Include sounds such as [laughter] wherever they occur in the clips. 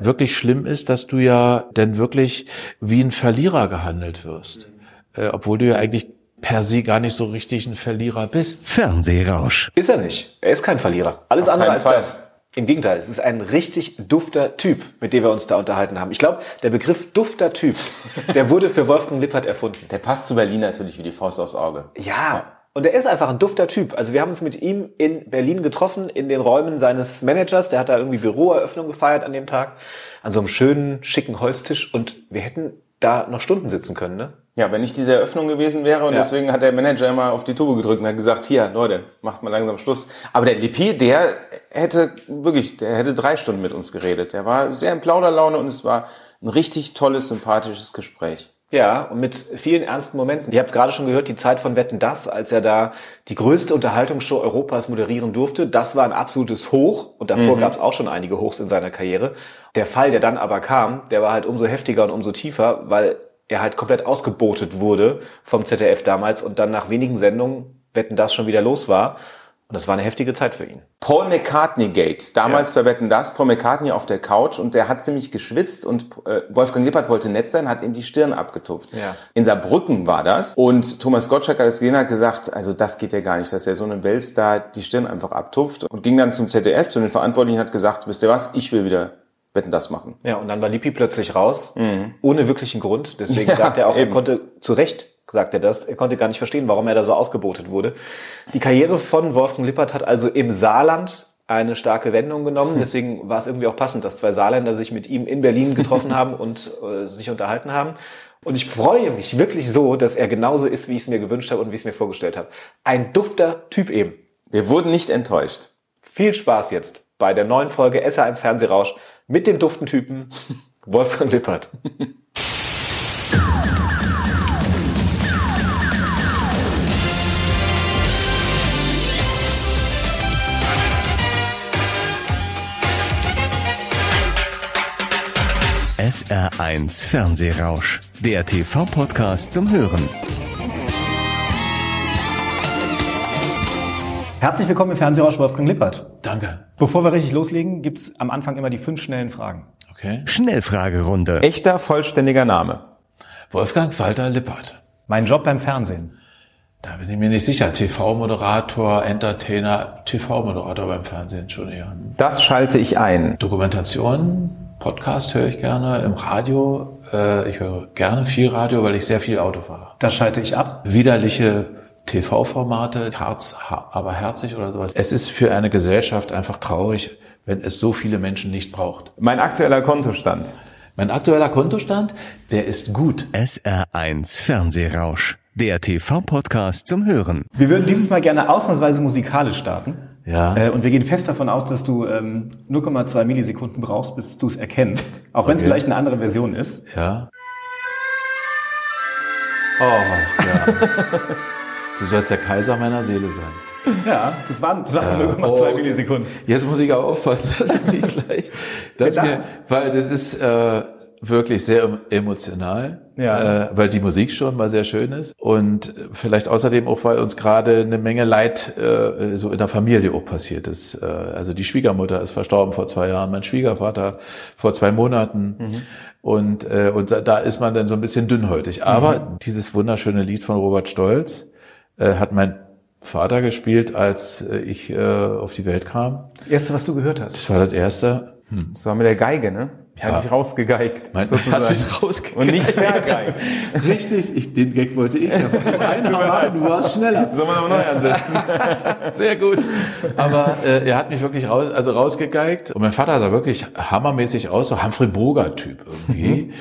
wirklich schlimm ist, dass du ja dann wirklich wie ein Verlierer gehandelt wirst. Äh, obwohl du ja eigentlich per se gar nicht so richtig ein Verlierer bist. Fernsehrausch. Ist er nicht. Er ist kein Verlierer. Alles Auf andere als Fall. das. Im Gegenteil, es ist ein richtig dufter Typ, mit dem wir uns da unterhalten haben. Ich glaube, der Begriff dufter Typ, der wurde für Wolfgang Lippert erfunden. Der passt zu Berlin natürlich wie die Faust aufs Auge. Ja. Und er ist einfach ein dufter Typ. Also wir haben uns mit ihm in Berlin getroffen, in den Räumen seines Managers. Der hat da irgendwie Büroeröffnung gefeiert an dem Tag. An so einem schönen, schicken Holztisch. Und wir hätten da noch Stunden sitzen können, ne? Ja, wenn nicht diese Eröffnung gewesen wäre und Ja. deswegen hat der Manager immer auf die Tube gedrückt und hat gesagt, hier, Leute, macht mal langsam Schluss. Aber der Lippi, der hätte wirklich, der hätte drei Stunden mit uns geredet. Der war sehr in Plauderlaune und es war ein richtig tolles, sympathisches Gespräch. Ja, und mit vielen ernsten Momenten. Ihr habt gerade schon gehört, die Zeit von Wetten Das, als er da die größte Unterhaltungsshow Europas moderieren durfte, das war ein absolutes Hoch. Und davor gab es auch schon einige Hochs in seiner Karriere. Der Fall, der dann aber kam, der war halt umso heftiger und umso tiefer, weil er halt komplett ausgebotet wurde vom ZDF damals und dann nach wenigen Sendungen Wetten Das schon wieder los war. Und das war eine heftige Zeit für ihn. Paul McCartney Gate, damals bei Wetten Das, Paul McCartney auf der Couch und der hat ziemlich geschwitzt und äh, Wolfgang Lippert wollte nett sein, hat ihm die Stirn abgetupft. Ja. In Saarbrücken war das und Thomas Gottschalk hat es gesehen, hat gesagt, also das geht ja gar nicht, dass er so eine Weltstar die Stirn einfach abtupft und ging dann zum ZDF, zu den Verantwortlichen und hat gesagt, wisst ihr was, ich will wieder Wetten Das machen. Ja, und dann war Lippi plötzlich raus, ohne wirklichen Grund. Deswegen [laughs] Ja, sagt er auch, er eben. konnte, zu Recht sagt er das, er konnte gar nicht verstehen, warum er da so ausgebotet wurde. Die Karriere von Wolfgang Lippert hat also im Saarland eine starke Wendung genommen. Deswegen war es irgendwie auch passend, dass zwei Saarländer sich mit ihm in Berlin getroffen [laughs] haben und äh, sich unterhalten haben. Und ich freue mich wirklich so, dass er genauso ist, wie ich es mir gewünscht habe und wie ich es mir vorgestellt habe. Ein dufter Typ eben. Wir wurden nicht enttäuscht. Viel Spaß jetzt bei der neuen Folge SR1 Fernsehrausch mit dem duften Typen [laughs] Wolfgang Lippert. [laughs] SR1 Fernsehrausch. Der TV-Podcast zum Hören. Herzlich willkommen im Fernsehrausch Wolfgang Lippert. Danke. Bevor wir richtig loslegen, gibt's am Anfang immer die fünf schnellen Fragen. Okay. Schnellfragerunde. Echter, vollständiger Name. Wolfgang Walter Lippert. Mein Job beim Fernsehen. Da bin ich mir nicht sicher. TV-Moderator, Entertainer, TV-Moderator beim Fernsehen schon eher. Das schalte ich ein. Dokumentation, Podcast höre ich gerne, im Radio. Äh, ich höre gerne viel Radio, weil ich sehr viel Auto fahre. Das schalte ich ab. Widerliche TV-Formate, Herz, aber herzig oder sowas. Es ist für eine Gesellschaft einfach traurig, wenn es so viele Menschen nicht braucht. Mein aktueller Kontostand. Mein aktueller Kontostand, der ist gut. SR1 Fernsehrausch. Der TV-Podcast zum Hören. Wir würden dieses Mal gerne ausnahmsweise musikalisch starten. Ja. Äh, und wir gehen fest davon aus, dass du ähm, 0,2 Millisekunden brauchst, bis du es erkennst. Auch wenn es Okay. vielleicht eine andere Version ist. Ja. Oh, ja. Du sollst der Kaiser meiner Seele sein. Ja, das waren, das waren Ja. 0,2 Oh, Millisekunden. Jetzt muss ich aber aufpassen, dass ich nicht gleich, dass Ja, mir, weil das ist äh, wirklich sehr em- emotional, Ja. äh, weil die Musik schon mal sehr schön ist und vielleicht außerdem auch, weil uns gerade eine Menge Leid äh, so in der Familie auch passiert ist. Äh, also die Schwiegermutter ist verstorben vor zwei Jahren, mein Schwiegervater vor zwei Monaten. Mhm. Und, äh, und da- ist man dann so ein bisschen dünnhäutig. Aber Mhm. dieses wunderschöne Lied von Robert Stolz äh, hat mein Vater gespielt, als äh, ich äh, auf die Welt kam. Das erste, was du gehört hast. Das war das erste. Das war mit der Geige, ne? Ja. Hat sich rausgegeigt. Mein [laughs] sozusagen. hat mich rausgegeigt. Und nicht vergeigt. [laughs] Richtig, ich, den Gag wollte ich. Aber ein Hammer, du warst schneller. [laughs] Soll man aber neu ansetzen? Sehr gut. Aber äh, er hat mich wirklich raus, also rausgegeigt. Und mein Vater sah wirklich hammermäßig aus, so Humphrey Boger-Typ irgendwie.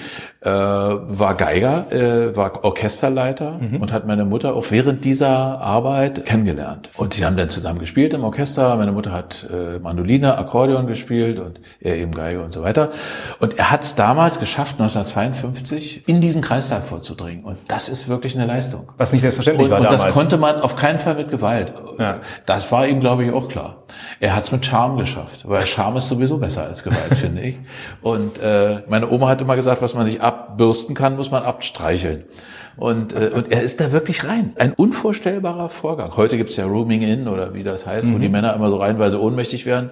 Äh, war Geiger, äh, war Orchesterleiter und hat meine Mutter auch während dieser Arbeit kennengelernt. Und sie haben dann zusammen gespielt im Orchester. Meine Mutter hat äh, Mandoline, Akkordeon gespielt und er eben Geige und so weiter. Und er hat es damals geschafft, 1952 in diesen Kreistag vorzudringen. Und das ist wirklich eine Leistung. Was nicht selbstverständlich Und, war und damals. das konnte man auf keinen Fall mit Gewalt. Ja. Das war ihm, glaube ich, auch klar. Er hat es mit Charme geschafft, weil Charme ist sowieso besser als Gewalt, [laughs] finde ich. Und äh, meine Oma hat immer gesagt, was man nicht abbürsten kann, muss man abstreicheln. Und, äh, und er ist da wirklich rein. Ein unvorstellbarer Vorgang. Heute gibt's ja Rooming In oder wie das heißt, wo die Männer immer so reinweise ohnmächtig werden.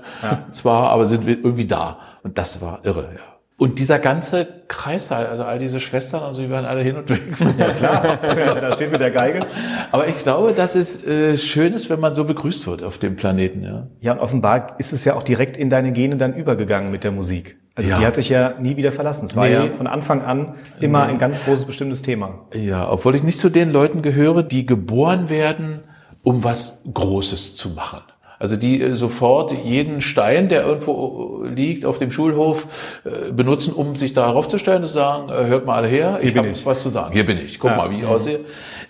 Zwar, aber sind wir irgendwie da. Und das war irre, ja. Und dieser ganze Kreissaal, also all diese Schwestern, also die waren alle hin und weg. [laughs] Ja, klar, [laughs] da steht mit der Geige. Aber ich glaube, dass es äh, schön ist, wenn man so begrüßt wird auf dem Planeten. Ja, ja und offenbar ist es ja auch direkt in deine Gene dann übergegangen mit der Musik. Also Ja. die hat dich ja nie wieder verlassen. Es war Nee. ja von Anfang an immer ein ganz großes bestimmtes Thema. Ja, obwohl ich nicht zu den Leuten gehöre, die geboren werden, um was Großes zu machen. Also die äh, sofort jeden Stein, der irgendwo äh, liegt auf dem Schulhof, äh, benutzen, um sich darauf zu stellen und zu sagen, hört mal alle her, ich habe was zu sagen. Hier bin ich, guck Ja. mal, wie ich aussehe.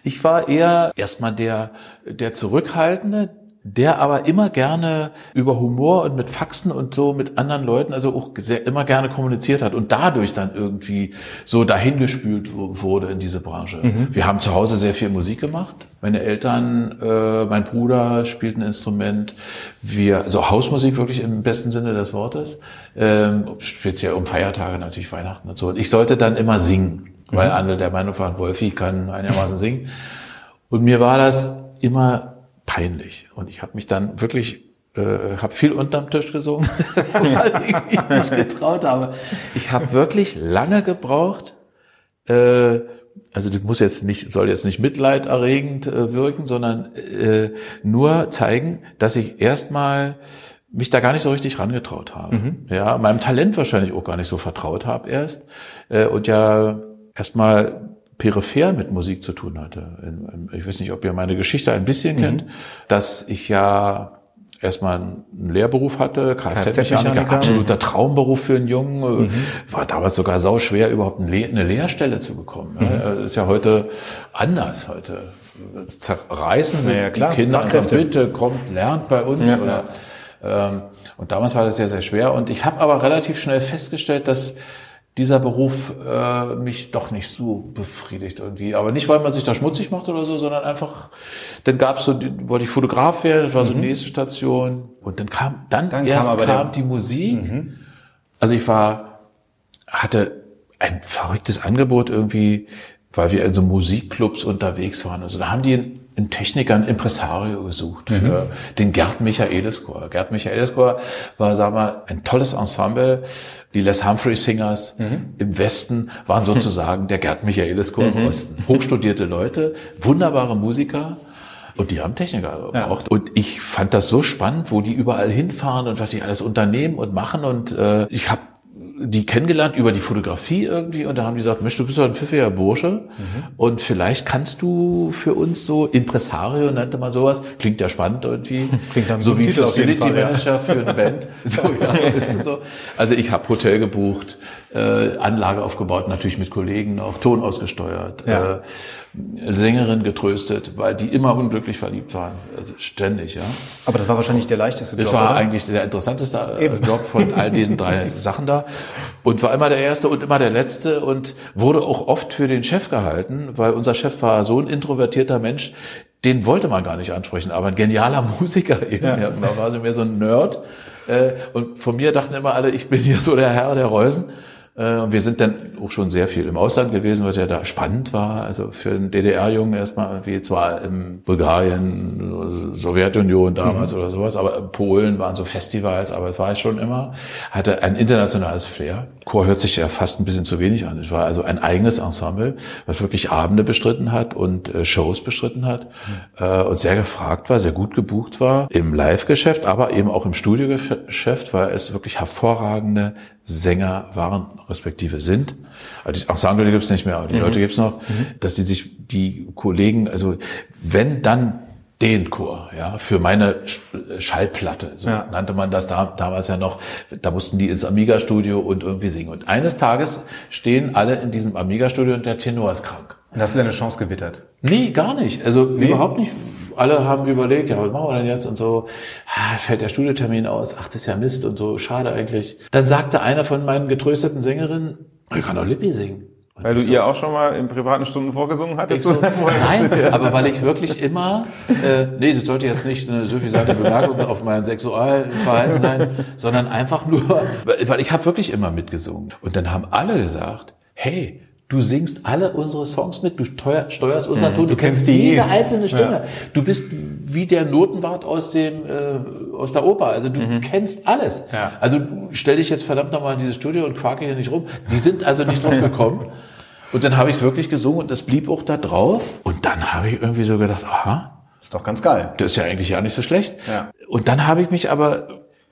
Ich war eher erstmal der, der Zurückhaltende, der aber immer gerne über Humor und mit Faxen und so mit anderen Leuten, also auch sehr, immer gerne kommuniziert hat und dadurch dann irgendwie so dahingespült wurde in diese Branche. Wir haben zu Hause sehr viel Musik gemacht. Meine Eltern, äh, mein Bruder spielt ein Instrument. Wir, also Hausmusik wirklich im besten Sinne des Wortes. Ähm, speziell um Feiertage, natürlich Weihnachten und so. Und ich sollte dann immer singen, weil andere der Meinung waren, Wolfi kann einigermaßen singen. Und mir war das immer peinlich. Und ich habe mich dann wirklich, äh, habe viel unterm Tisch gesungen, [laughs] weil ich mich nicht getraut habe. Ich habe wirklich lange gebraucht. Äh, also das muss jetzt nicht, soll jetzt nicht mitleiderregend äh, wirken, sondern äh, nur zeigen, dass ich erstmal mich da gar nicht so richtig rangetraut habe. Ja, meinem Talent wahrscheinlich auch gar nicht so vertraut habe erst äh, und ja erstmal peripher mit Musik zu tun hatte. Ich weiß nicht, ob ihr meine Geschichte ein bisschen kennt, dass ich ja erstmal einen Lehrberuf hatte, Kfz-Mechaniker, absoluter Traumberuf für einen Jungen, äh, war damals sogar sau schwer, überhaupt eine, Lehr eine Lehrstelle zu bekommen. Ja, Das ist ja heute anders. Heute zerreißen sich Ja, die Kinder und sagen, Fachkräfte. bitte kommt, lernt bei uns. Ja. Oder, ähm, und damals war das sehr, sehr schwer. Und ich habe aber relativ schnell festgestellt, dass dieser Beruf äh, mich doch nicht so befriedigt irgendwie. Aber nicht, weil man sich da schmutzig macht oder so, sondern einfach, dann gab's so, die- wollte ich Fotograf werden, das war so die nächste Station. Und dann kam, dann, Mhm. Dann kam erst kam, Mhm. die Musik. Also ich war, hatte ein verrücktes Angebot irgendwie, weil wir in so Musikclubs unterwegs waren. Also da haben die einen, Techniker, einen Impresario gesucht für den Gerd Michaelis Chor. Gerd Michaelis Chor war, sagen wir, ein tolles Ensemble. Die Les Humphrey Singers im Westen waren [laughs] sozusagen der Gerd Michaelis Chor im Osten. Hochstudierte Leute, wunderbare Musiker. Und die haben Techniker gebraucht. Und ich fand das so spannend, wo die überall hinfahren und was die alles unternehmen und machen. Und äh, ich habe die kennengelernt über die Fotografie irgendwie und da haben die gesagt, Mensch, du bist doch ein pfiffiger Bursche und vielleicht kannst du für uns so Impresario nannte man sowas, klingt ja spannend irgendwie, [laughs] Klingt einem so wie Titel Facility Fall, ja. Manager für eine Band, [laughs] so ja, ist so. Also ich habe Hotel gebucht, äh, Anlage aufgebaut, natürlich mit Kollegen noch, Ton ausgesteuert, Ja. äh, Sängerin getröstet, weil die immer unglücklich verliebt waren, also ständig, ja. Aber das war wahrscheinlich der leichteste Das Job, war oder? eigentlich der interessanteste äh, Job von all diesen drei [laughs] Sachen da und war immer der erste und immer der letzte und wurde auch oft für den Chef gehalten, weil unser Chef war so ein introvertierter Mensch, den wollte man gar nicht ansprechen, aber ein genialer [laughs] Musiker eben. Ja. Da war so mehr so ein Nerd äh, und von mir dachten immer alle, ich bin hier so der Herr der Reusen. Äh, Und wir sind dann auch schon sehr viel im Ausland gewesen, was ja da spannend war. Also für einen DDR-Jungen erstmal irgendwie zwar in Bulgarien, Sowjetunion damals oder sowas, aber Polen waren so Festivals, aber es war ich schon immer, hatte ein internationales Flair. Chor hört sich ja fast ein bisschen zu wenig an. Es war also ein eigenes Ensemble, was wirklich Abende bestritten hat und äh, Shows bestritten hat äh, und sehr gefragt war, sehr gut gebucht war im Live-Geschäft, aber eben auch im Studiogeschäft, weil es wirklich hervorragende Sänger waren, respektive sind. Also die Ensemble gibt's nicht mehr, aber die Leute gibt's noch, dass die sich, die Kollegen, also wenn dann den Chor, ja, für meine Sch- Schallplatte, so Ja. nannte man das da, damals ja noch, da mussten die ins Amiga-Studio und irgendwie singen. Und eines Tages stehen alle in diesem Amiga-Studio und der Tenor ist krank. Und hast du deine Chance gewittert? Nee, gar nicht. Also überhaupt nicht. Alle haben überlegt, ja, was machen wir denn jetzt und so, ah, fällt der Studiotermin aus, ach, das ist ja Mist und so, schade eigentlich. Dann sagte einer von meinen getrösteten Sängerinnen, ich kann doch Lippi singen. Und Weil du ihr auch schon mal in privaten Stunden vorgesungen hattest? so, [laughs] nein, aber weil ich wirklich immer, äh, nee, das sollte jetzt nicht eine suffisante Bemerkung auf mein Sexualverhalten sein, sondern einfach nur, weil weil ich habe wirklich immer mitgesungen. Und dann haben alle gesagt, hey, Du singst alle unsere Songs mit, du steuer, steuerst unseren Ton, du, Du kennst kennst die jede eh. einzelne Stimme. Ja. Du bist wie der Notenwart aus dem äh, aus der Oper. Also du kennst alles. Ja. Also du stell dich jetzt verdammt nochmal in dieses Studio und quake hier nicht rum. Die sind also nicht drauf gekommen. Und dann habe ich es wirklich gesungen und das blieb auch da drauf. Und dann habe ich irgendwie so gedacht, aha, Ist doch ganz geil. das ist ja eigentlich ja nicht so schlecht. Ja. Und dann habe ich mich aber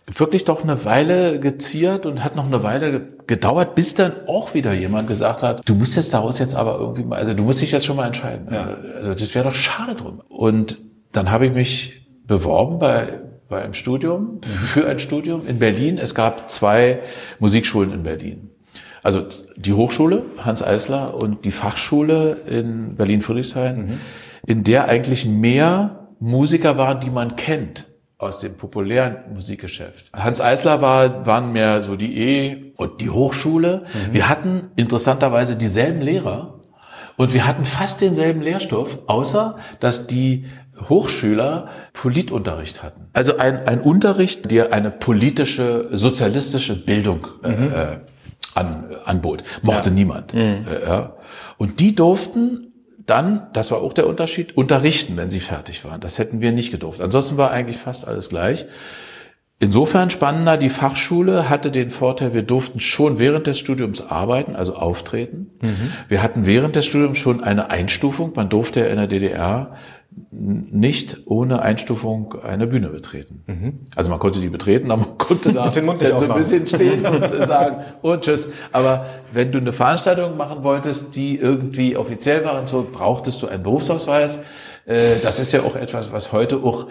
wirklich doch eine Weile geziert und hat noch eine Weile ge- gedauert, bis dann auch wieder jemand gesagt hat, du musst jetzt daraus jetzt aber irgendwie mal, also du musst dich jetzt schon mal entscheiden. Ja. Also, also das wäre doch schade drum. Und dann habe ich mich beworben bei, bei einem Studium, für ein Studium in Berlin. Es gab zwei Musikschulen in Berlin. Also die Hochschule Hans Eisler und die Fachschule in Berlin-Friedrichshain, in der eigentlich mehr Musiker waren, die man kennt aus dem populären Musikgeschäft. Hans Eisler war, waren mehr so die E und die Hochschule. Wir hatten interessanterweise dieselben Lehrer und wir hatten fast denselben Lehrstoff, außer dass die Hochschüler Politunterricht hatten. Also ein, ein Unterricht, der eine politische, sozialistische Bildung äh, äh, an, anbot. Mochte niemand. Äh, ja. Und die durften dann, das war auch der Unterschied, unterrichten, wenn sie fertig waren. Das hätten wir nicht gedurft. Ansonsten war eigentlich fast alles gleich. Insofern spannender, die Fachschule hatte den Vorteil, wir durften schon während des Studiums arbeiten, also auftreten. Wir hatten während des Studiums schon eine Einstufung. Man durfte ja in der DDR nicht ohne Einstufung eine Bühne betreten. Also man konnte die betreten, aber man konnte [laughs] da so ein aufmachen. bisschen stehen [laughs] und sagen und tschüss. Aber wenn du eine Veranstaltung machen wolltest, die irgendwie offiziell war und so, brauchtest du einen Berufsausweis. Äh, Das ist ja auch etwas, was heute auch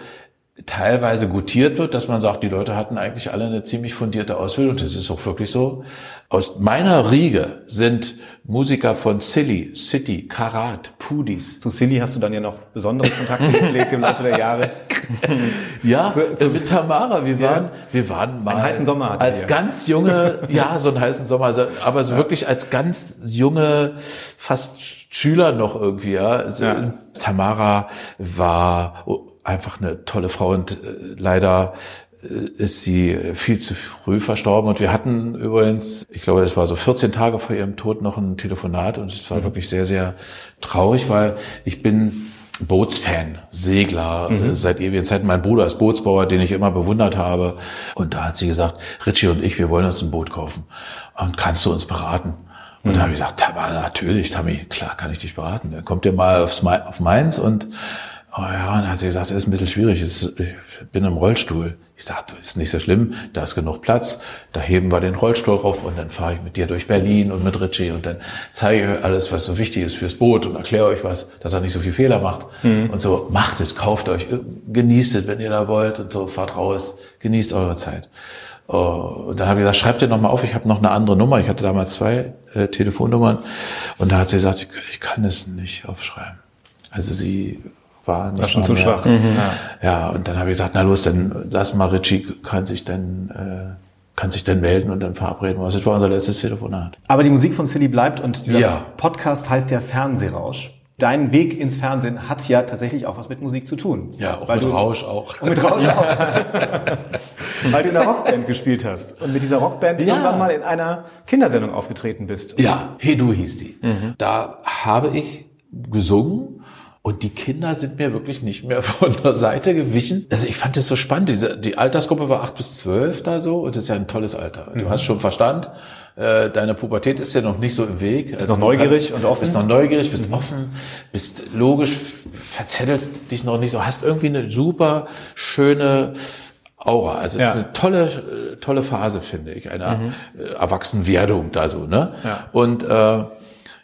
teilweise gutiert wird, dass man sagt, die Leute hatten eigentlich alle eine ziemlich fundierte Ausbildung. Das ist auch wirklich so. Aus meiner Riege sind Musiker von Silly, City, Karat, Pudis. Zu Silly hast du dann ja noch besondere Kontakte gepflegt im Laufe der Jahre. [laughs] Ja, äh, mit Tamara. Wir waren, wir waren mal heißen Sommer als ihr. ganz junge, [laughs] ja, so einen heißen Sommer, also, aber so wirklich als ganz junge, fast Schüler noch irgendwie. Ja. Also, Ja. Tamara war einfach eine tolle Frau und äh, leider äh, ist sie viel zu früh verstorben und wir hatten übrigens, ich glaube, es war so 14 Tage vor ihrem Tod noch ein Telefonat und es war wirklich sehr, sehr traurig, weil ich bin Bootsfan, Segler, äh, seit ewigen Zeiten. Mein Bruder ist Bootsbauer, den ich immer bewundert habe. Und da hat sie gesagt, Richie und ich, wir wollen uns ein Boot kaufen. Und kannst du uns beraten? Und da habe ich gesagt, natürlich, Tammy, klar kann ich dich beraten. Dann kommt ihr mal aufs, auf Mainz und Oh ja, und dann hat sie gesagt, das ist ein bisschen schwierig. Ist- Ich bin im Rollstuhl. Ich sagte, ist nicht so schlimm, da ist genug Platz. Da heben wir den Rollstuhl rauf und dann fahre ich mit dir durch Berlin und mit Richie und dann zeige ich euch alles, was so wichtig ist fürs Boot und erkläre euch was, dass er nicht so viel Fehler macht. Und so, macht es, kauft euch, genießt es, wenn ihr da wollt und so, fahrt raus, genießt eure Zeit. Oh, Und dann habe ich gesagt, schreibt ihr noch mal auf, ich habe noch eine andere Nummer. Ich hatte damals zwei äh, Telefonnummern. Und da hat sie gesagt, ich, ich kann es nicht aufschreiben. Also sie war nicht War schon zu mehr- schwach. Ja, und dann habe ich gesagt, na los, dann lass mal Richie, kann sich dann, äh, kann sich dann melden und dann verabreden uns. Das war unser letztes Telefonat. Aber die Musik von Silly bleibt und dieser Ja. Podcast heißt ja Fernsehrausch. Dein Weg ins Fernsehen hat ja tatsächlich auch was mit Musik zu tun. Ja, auch Weil mit du, Rausch auch. Und mit Rausch auch. [laughs] Weil du in einer Rockband gespielt hast und mit dieser Rockband Ja. irgendwann mal in einer Kindersendung aufgetreten bist. Ja, Hey Du hieß die. Da habe ich gesungen und die Kinder sind mir wirklich nicht mehr [laughs] von der Seite gewichen. Also ich fand das so spannend. Diese, die Altersgruppe war acht bis zwölf da so und das ist ja ein tolles Alter. Du hast schon Verstand. äh, Deine Pubertät ist ja noch nicht so im Weg. Also noch neugierig und offen. Bist noch neugierig, bist offen, bist logisch, verzettelst dich noch nicht so, hast irgendwie eine super schöne Aura. Also das Ja. ist eine tolle, äh, tolle Phase, finde ich, einer äh, Erwachsenwerdung da so, ne? Ja. Und äh,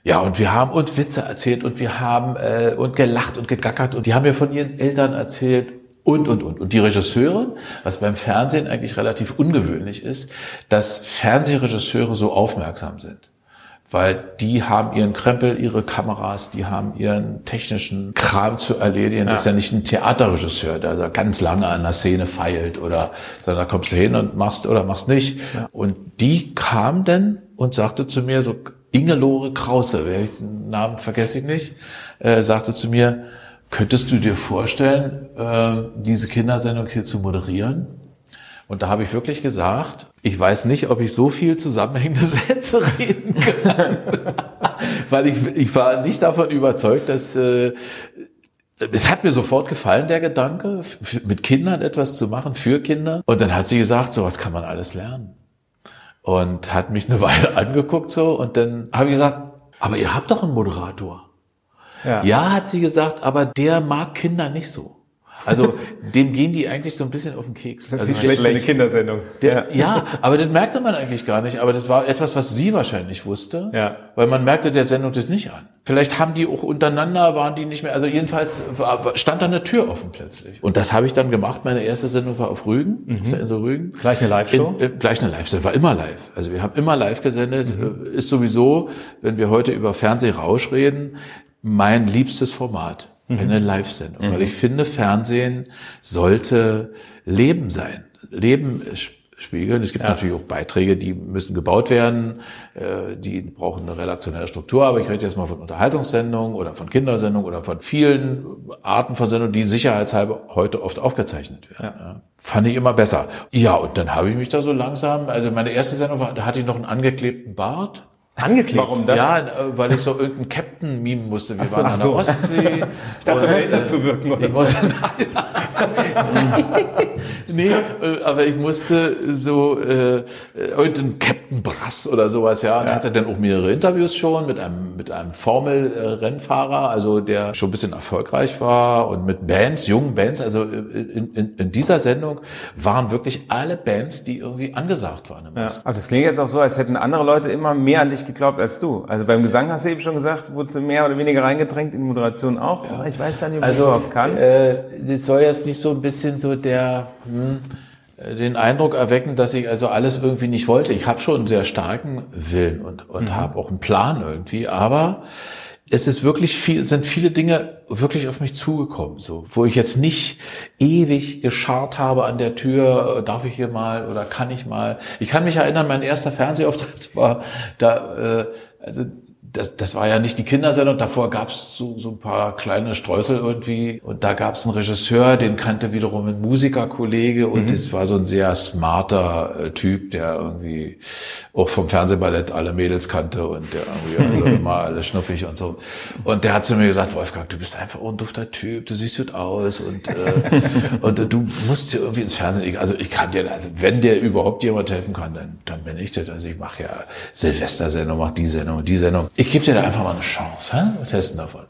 ja, und wir haben und Witze erzählt und wir haben äh, und gelacht und gegackert und die haben mir von ihren Eltern erzählt und, und, und. Und die Regisseurin, was beim Fernsehen eigentlich relativ ungewöhnlich ist, dass Fernsehregisseure so aufmerksam sind. Weil die haben ihren Krempel, ihre Kameras, die haben ihren technischen Kram zu erledigen. Das ist ja nicht ein Theaterregisseur, der da ganz lange an der Szene feilt oder, sondern da kommst du hin und machst oder machst nicht. Und die kam dann und sagte zu mir so, Ingelore Krause, welchen Namen vergesse ich nicht, äh, sagte zu mir, könntest du dir vorstellen, äh, diese Kindersendung hier zu moderieren? Und da habe ich wirklich gesagt, ich weiß nicht, ob ich so viel zusammenhängende [laughs] Sätze reden kann. [laughs] weil ich, ich war nicht davon überzeugt, dass äh, es hat mir sofort gefallen, der Gedanke, mit Kindern etwas zu machen, für Kinder. Und dann hat sie gesagt, sowas kann man alles lernen. Und hat mich eine [laughs] Weile angeguckt so und dann habe ich gesagt, aber ihr habt doch einen Moderator. Ja. Ja, hat sie gesagt, aber der mag Kinder nicht so. Also [laughs] dem gehen die eigentlich so ein bisschen auf den Keks. Also der- schlecht für eine Kindersendung. der, ja. [laughs] aber das merkte man eigentlich gar nicht. Aber das war etwas, was sie wahrscheinlich wusste. Ja. Weil man merkte der Sendung das nicht an. Vielleicht haben die auch untereinander, waren die nicht mehr. Also jedenfalls war, stand da eine Tür offen plötzlich. Und das habe ich dann gemacht. Meine erste Sendung war auf Rügen, auf der Insel Rügen. Gleich eine Live-Show? In, gleich eine Live-Sendung. War immer live. Also wir haben immer live gesendet. Äh, Ist sowieso, wenn wir heute über Fernsehrausch reden, mein liebstes Format. Eine Live-Sendung. Weil ich finde, Fernsehen sollte Leben sein. Leben sch- spiegeln. Es gibt natürlich auch Beiträge, die müssen gebaut werden, äh, die brauchen eine redaktionelle Struktur, aber ich rede jetzt mal von Unterhaltungssendungen oder von Kindersendungen oder von vielen Arten von Sendungen, die sicherheitshalber heute oft aufgezeichnet werden. Ja. Fand ich immer besser. Ja, und dann habe ich mich da so langsam, also meine erste Sendung war, da hatte ich noch einen angekleben Bart. Angeklebt. Warum das? Ja, äh, weil ich so irgendeinen Captain mimen musste. Wir so, waren ach an der so. Ostsee. Ich dachte, um Und, älter äh, zu wirken. Oder ich musste, [laughs] [laughs] nee, äh, aber ich musste so äh, irgendein Captain Brass oder sowas, ja. Und hatte dann auch mehrere Interviews schon mit einem mit einem Formel-Rennfahrer, also der schon ein bisschen erfolgreich war und mit Bands, jungen Bands. Also in, in, in dieser Sendung waren wirklich alle Bands, die irgendwie angesagt waren. Ja. Aber das klingt jetzt auch so, als hätten andere Leute immer mehr an dich geglaubt als du. Also beim Gesang hast du eben schon gesagt, wurdest du mehr oder weniger reingedrängt, in Moderation auch. Aber Ich weiß gar nicht, ob ich Also, überhaupt kann. äh, das soll jetzt nicht so ein bisschen so der, hm, äh, den Eindruck erwecken, dass ich also alles irgendwie nicht wollte. Ich habe schon einen sehr starken Willen und, und habe auch einen Plan irgendwie, aber es ist wirklich viel, sind viele Dinge wirklich auf mich zugekommen, so, wo ich jetzt nicht ewig gescharrt habe an der Tür, äh, darf ich hier mal oder kann ich mal. Ich kann mich erinnern, mein erster Fernsehauftritt war da, äh, also das, das war ja nicht die Kindersendung, davor gab's so, so ein paar kleine Streusel irgendwie und da gab's einen Regisseur, den kannte wiederum ein Musikerkollege und das war so ein sehr smarter äh, Typ, der irgendwie auch vom Fernsehballett alle Mädels kannte und der irgendwie [laughs] also immer alles schnuffig und so. Und der hat zu mir gesagt, Wolfgang, du bist einfach ein dufter Typ, du siehst gut aus und, äh, [laughs] und äh, du musst hier irgendwie ins Fernsehen. Also ich kann dir, also wenn dir überhaupt jemand helfen kann, dann, dann bin ich das. Also ich mache ja Silvestersendung, mache die Sendung, die Sendung. Ich gebe dir da einfach mal eine Chance, hä? Wir testen davon.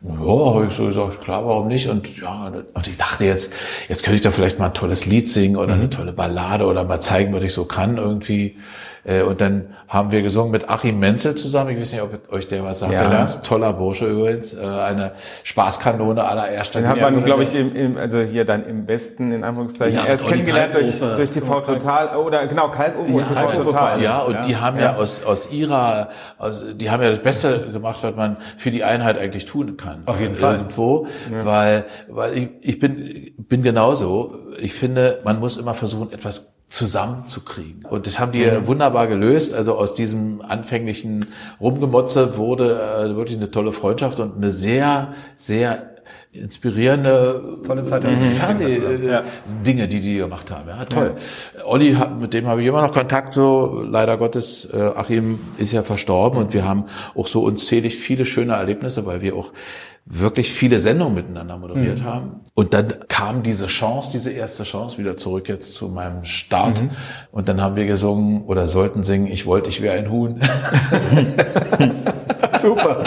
Ja, habe ich so gesagt, klar, warum nicht? Und ja, und ich dachte jetzt, jetzt könnte ich da vielleicht mal ein tolles Lied singen oder eine tolle Ballade oder mal zeigen, was ich so kann irgendwie. Äh, Und dann haben wir gesungen mit Achim Menzel zusammen. Ich weiß nicht, ob euch der was sagt. Ja. Der ganz toller Bursche übrigens. Äh, Eine Spaßkanone allererster Den hat man, glaube ich, im, im, also hier dann im Besten, in Anführungszeichen, Ja, erst kennengelernt durch, durch TV Total, oder genau, Kalkofe und TV Kalkofe, Total. Ja, und die haben ja, Ja. aus, aus ihrer, aus, die haben ja das Beste gemacht, was man für die Einheit eigentlich tun kann. Auf jeden Fall. Irgendwo, weil, weil ich, ich bin, bin genauso. Ich finde, man muss immer versuchen, etwas zusammenzukriegen. Und das haben die Mhm. wunderbar gelöst. Also aus diesem anfänglichen Rumgemotze wurde äh, wirklich eine tolle Freundschaft und eine sehr, sehr inspirierende Tolle Zeit. Fernsehdinge, Ja. Dinge, die die gemacht haben. Ja, toll. Olli, hat, mit dem habe ich immer noch Kontakt. So leider Gottes, äh, Achim ist ja verstorben und wir haben auch so unzählig viele schöne Erlebnisse, weil wir auch wirklich viele Sendungen miteinander moderiert Mhm. haben. Und dann kam diese Chance, diese erste Chance wieder zurück jetzt zu meinem Start. Mhm. Und dann haben wir gesungen oder sollten singen, ich wollte, ich wäre ein Huhn. [laughs] Super.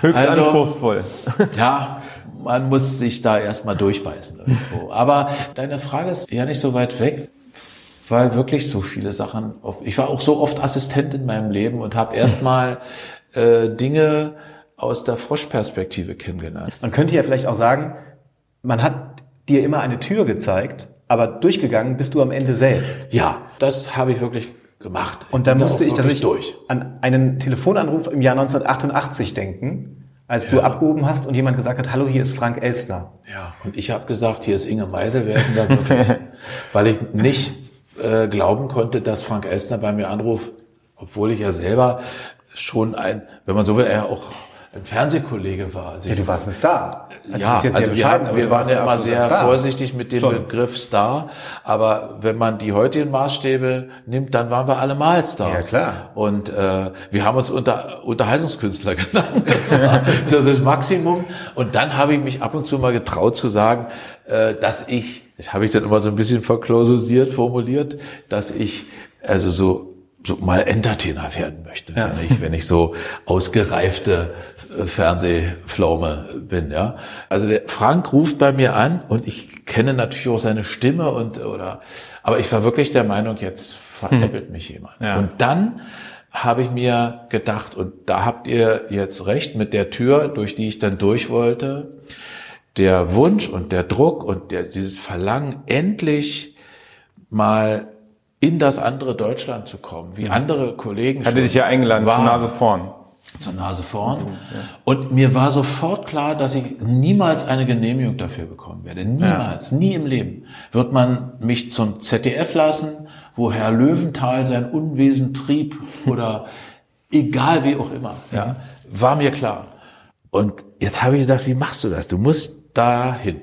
Höchst Also- anspruchsvoll. Ja, man muss sich da erstmal durchbeißen irgendwo. Aber deine Frage ist ja nicht so weit weg, weil wirklich so viele Sachen. Auf, ich war auch so oft Assistent in meinem Leben und habe erstmal äh, Dinge aus der Froschperspektive kennengelernt. Man könnte ja vielleicht auch sagen, man hat dir immer eine Tür gezeigt, aber durchgegangen bist du am Ende selbst. Ja, das habe ich wirklich gemacht. Und da bin musste auch ich tatsächlich an einen Telefonanruf im Jahr 1988 denken, als du abgehoben hast und jemand gesagt hat, hallo, hier ist Frank Elstner. Ja, und ich habe gesagt, hier ist Inge Meisel, wer ist denn da wirklich? [laughs] Weil ich nicht äh, glauben konnte, dass Frank Elstner bei mir anruft, obwohl ich ja selber schon ein, wenn man so will, er auch ein Fernsehkollege war. Also Ja, du warst ein Star. Das ja, also wir, haben, wir waren ja immer sehr vorsichtig mit dem Schon. Begriff Star, aber wenn man die heutigen Maßstäbe nimmt, dann waren wir alle mal Stars. Ja, klar. Und äh, wir haben uns unter, Unterhaltungskünstler [laughs] genannt. Das war so das Maximum. Und dann habe ich mich ab und zu mal getraut zu sagen, äh, dass ich, das habe ich dann immer so ein bisschen verklausuliert formuliert, dass ich also so so mal Entertainer werden möchte, wenn ich wenn ich so ausgereifte Fernsehpflaume bin, ja. Also der Frank ruft bei mir an und ich kenne natürlich auch seine Stimme und oder aber ich war wirklich der Meinung, jetzt veräppelt mich jemand. Ja. Und dann habe ich mir gedacht, und da habt ihr jetzt recht mit der Tür, durch die ich dann durch wollte, der Wunsch und der Druck und der, dieses Verlangen, endlich mal in das andere Deutschland zu kommen, wie andere Kollegen Hatte schon dich ja eingeladen, zur waren Nase vorn. Zur Nase vorn. Und mir war sofort klar, dass ich niemals eine Genehmigung dafür bekommen werde. Niemals, nie im Leben wird man mich zum ZDF lassen, wo Herr Löwenthal sein Unwesen trieb [laughs] oder egal wie auch immer. Ja, war mir klar. Und jetzt habe ich gedacht, wie machst du das? Du musst dahin.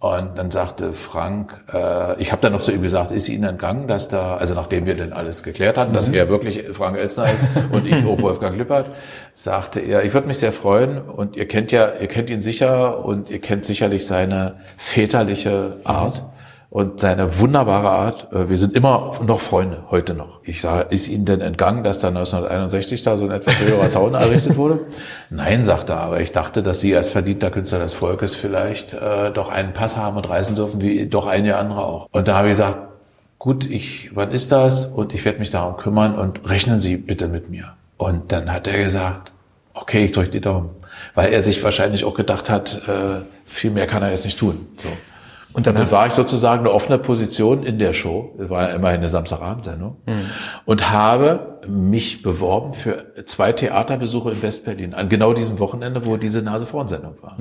Und dann sagte Frank, äh, ich habe dann noch zu ihm gesagt, ist Ihnen entgangen, dass da, also nachdem wir dann alles geklärt hatten, dass er wirklich Frank Elstner ist [laughs] und ich auch Wolfgang Lippert, sagte er, ich würde mich sehr freuen und ihr kennt ja, ihr kennt ihn sicher und ihr kennt sicherlich seine väterliche Art und seine wunderbare Art. Äh, Wir sind immer noch Freunde, heute noch. Ich sage, ist Ihnen denn entgangen, dass da 1961 da so ein etwas höherer [laughs] Zaun errichtet wurde? Nein, sagt er, aber ich dachte, dass Sie als verdienter Künstler des Volkes vielleicht äh, doch einen Pass haben und reisen dürfen, wie doch einige andere auch. Und da habe ich gesagt, gut, ich, wann ist das? Und ich werde mich darum kümmern und rechnen Sie bitte mit mir. Und dann hat er gesagt, okay, ich drücke die Daumen. Weil er sich wahrscheinlich auch gedacht hat, äh, viel mehr kann er jetzt nicht tun. So. Und dann, war ich sozusagen eine offene Position in der Show. Das war ja immerhin eine Samstagabendsendung. Und habe mich beworben für zwei Theaterbesuche in Westberlin. An genau diesem Wochenende, wo diese Nase vorn Sendung war.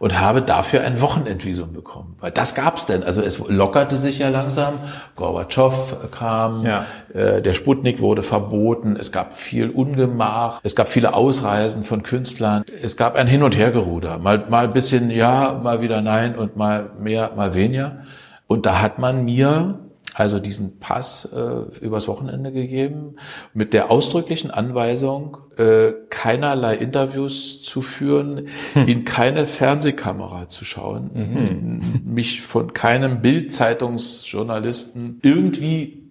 Und habe dafür ein Wochenendvisum bekommen. Weil das gab's denn. Also es lockerte sich ja langsam. Gorbatschow kam, Ja. äh, der Sputnik wurde verboten, es gab viel Ungemach, es gab viele Ausreisen von Künstlern, es gab ein Hin- und Hergeruder, mal, mal ein bisschen ja, mal wieder nein und mal mehr, mal weniger. Und da hat man mir also diesen Pass äh, übers Wochenende gegeben mit der ausdrücklichen Anweisung, äh, keinerlei Interviews zu führen, in keine Fernsehkamera zu schauen, mich von keinem Bild-Zeitungsjournalisten irgendwie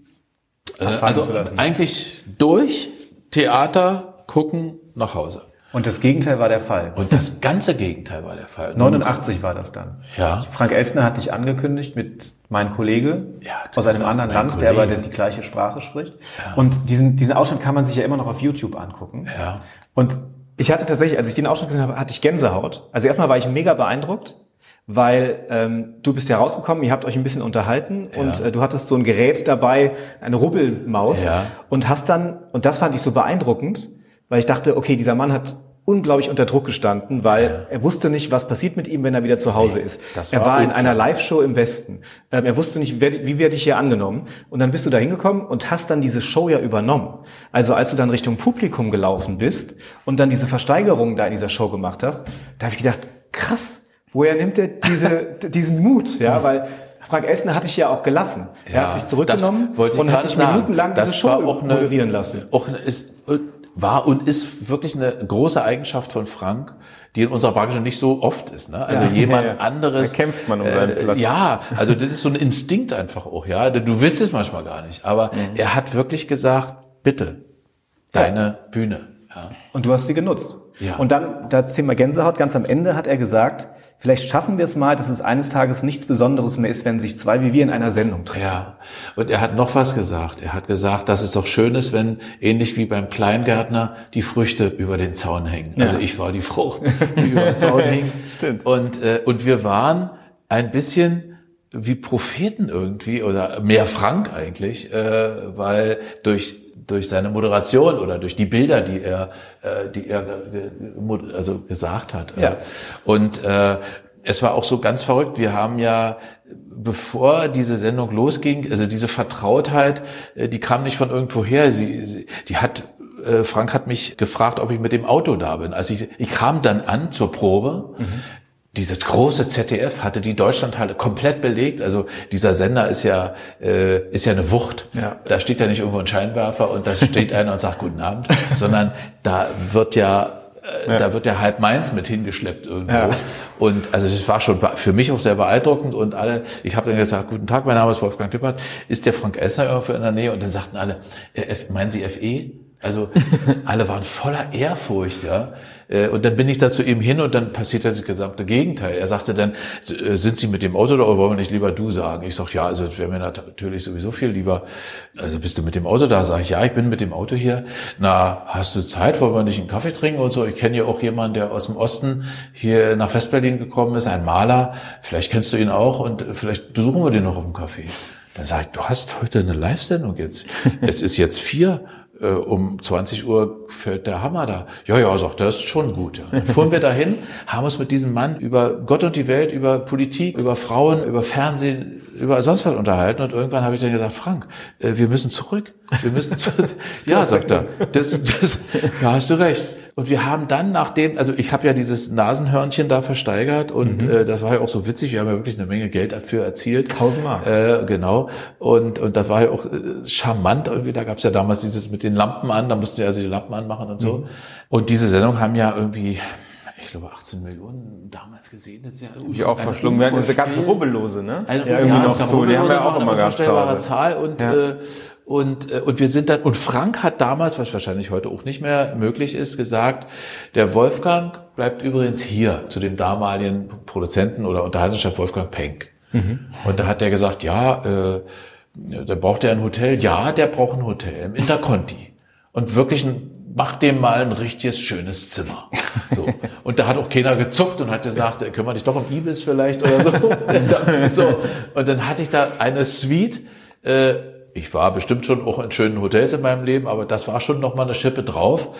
äh, also eigentlich durch Theater gucken nach Hause. Und das Gegenteil war der Fall. Und das ganze Gegenteil war der Fall. 89 war das dann. Ja. Frank Elstner hat dich angekündigt mit meinem Kollege Ja, aus einem anderen mein Land, der aber Kollege. die gleiche Sprache spricht. Und diesen, diesen Ausschnitt kann man sich ja immer noch auf YouTube angucken. Ja. Und ich hatte tatsächlich, als ich den Ausschnitt gesehen habe, hatte ich Gänsehaut. Also erstmal war ich mega beeindruckt, weil ähm, du bist ja rausgekommen, ihr habt euch ein bisschen unterhalten und äh, du hattest so ein Gerät dabei, eine Rubbelmaus Ja. und hast dann, und das fand ich so beeindruckend, weil ich dachte, okay, dieser Mann hat unglaublich unter Druck gestanden, weil er wusste nicht, was passiert mit ihm, wenn er wieder zu Hause ist. das er war war in einer Live-Show im Westen. Ähm, er wusste nicht, wer, wie werde ich hier angenommen. Und dann bist du da hingekommen und hast dann diese Show ja übernommen. Also als du dann Richtung Publikum gelaufen bist und dann diese Versteigerung da in dieser Show gemacht hast, da habe ich gedacht, krass, woher nimmt er diese, [laughs] diesen Mut? Ja, weil Frank Elstner hatte ich ja auch gelassen. er Ja, hat sich zurückgenommen und hat sagen. minutenlang diese Show auch eine- moderieren lassen. Auch eine, ist, war und ist wirklich eine große Eigenschaft von Frank, die in unserer Branche nicht so oft ist. Ne? Also Ja, [laughs] jemand ja, ja. anderes. Da kämpft man um seinen Platz. Ja, also das ist so ein Instinkt einfach auch. Ja, du willst es manchmal gar nicht, aber Mhm. er hat wirklich gesagt: Bitte, deine Bühne. Ja. Und du hast sie genutzt. Ja. Und dann das Thema Gänsehaut, ganz am Ende hat er gesagt, vielleicht schaffen wir es mal, dass es eines Tages nichts Besonderes mehr ist, wenn sich zwei wie wir in einer Sendung treffen. Ja, und er hat noch was gesagt. Er hat gesagt, dass es doch schön ist, wenn ähnlich wie beim Kleingärtner die Früchte über den Zaun hängen. Also ich war die Frucht, die über den Zaun [laughs] hing. Stimmt. Und, äh, und wir waren ein bisschen wie Propheten irgendwie oder mehr Frank eigentlich, äh, weil durch durch seine Moderation oder durch die Bilder, die er, äh, die er also gesagt hat. Ja. Äh, Und äh, es war auch so ganz verrückt. Wir haben ja, bevor diese Sendung losging, also diese Vertrautheit, äh, die kam nicht von irgendwoher. Sie, sie die hat äh, Frank hat mich gefragt, ob ich mit dem Auto da bin. Also ich, ich kam dann an zur Probe. Dieses große ZDF hatte die Deutschlandhalle komplett belegt. Also dieser Sender ist ja äh, ist ja eine Wucht. Ja. Da steht ja nicht irgendwo ein Scheinwerfer und da steht einer und sagt Guten Abend, [laughs] sondern da wird ja äh, da wird ja halb Mainz mit hingeschleppt irgendwo. Ja. Und also das war schon für mich auch sehr beeindruckend und alle, ich habe dann gesagt, guten Tag, mein Name ist Wolfgang Lippert, ist der Frank Essner irgendwo in der Nähe? Und dann sagten alle, äh, F, meinen Sie FE? Also [laughs] alle waren voller Ehrfurcht, ja. Äh, Und dann bin ich da zu ihm hin und dann passiert das gesamte Gegenteil. Er sagte dann, äh, sind Sie mit dem Auto da oder wollen wir nicht lieber du sagen? Ich sag, ja, also das wäre mir natürlich sowieso viel lieber. Also bist du mit dem Auto da? Sag ich, ja, ich bin mit dem Auto hier. Na, hast du Zeit? Wollen wir nicht einen Kaffee trinken und so? Ich kenne ja auch jemanden, der aus dem Osten hier nach Westberlin gekommen ist, ein Maler. Vielleicht kennst du ihn auch und vielleicht besuchen wir den noch auf dem Kaffee. Dann sage ich, du hast heute eine Live-Sendung jetzt. Es ist jetzt vier äh, um 20 Uhr fällt der Hammer da. Ja, ja, sagt er, ist schon gut. Ja. Dann [laughs] fuhren wir dahin, haben uns mit diesem Mann über Gott und die Welt, über Politik, über Frauen, über Fernsehen, über sonst was unterhalten. Und irgendwann habe ich dann gesagt, Frank, äh, wir müssen zurück. Wir müssen zurück. [laughs] ja, sagt er. [laughs] Das, das, ja, hast du recht. Und wir haben dann nachdem, also ich habe ja dieses Nasenhörnchen da versteigert und äh, das war ja auch so witzig, wir haben ja wirklich eine Menge Geld dafür erzielt. 1000 Mark. Äh, genau. Und, und das war ja auch äh, charmant irgendwie. Da gab es ja damals dieses mit den Lampen an, da mussten ja also die Lampen anmachen und so. Und diese Sendung haben ja irgendwie, ich glaube, 18 Millionen damals gesehen. Das ist ja Die auch verschlungen werden. Es gab so Rubbel. Rubbellose, ne? Eine, Ja, irgendwie noch es gab so, die haben wir Rubbellose, auch noch immer gehabt unvorstellbare. Zahl und Ja. äh, und äh, und wir sind dann und Frank hat damals, was wahrscheinlich heute auch nicht mehr möglich ist, gesagt, der Wolfgang bleibt übrigens hier zu dem damaligen Produzenten oder Unterhaltungschef Wolfgang Penck. Und da hat er gesagt, ja, äh, der braucht er ein Hotel. Ja, der braucht ein Hotel im Interconti. Und wirklich ein, macht dem mal ein richtiges schönes Zimmer. So. Und da hat auch keiner gezuckt und hat gesagt, äh, können wir nicht doch im Ibis vielleicht oder so. [laughs] so. Und dann hatte ich da eine Suite. Äh, ich war bestimmt schon auch in schönen Hotels in meinem Leben, aber das war schon noch mal eine Schippe drauf.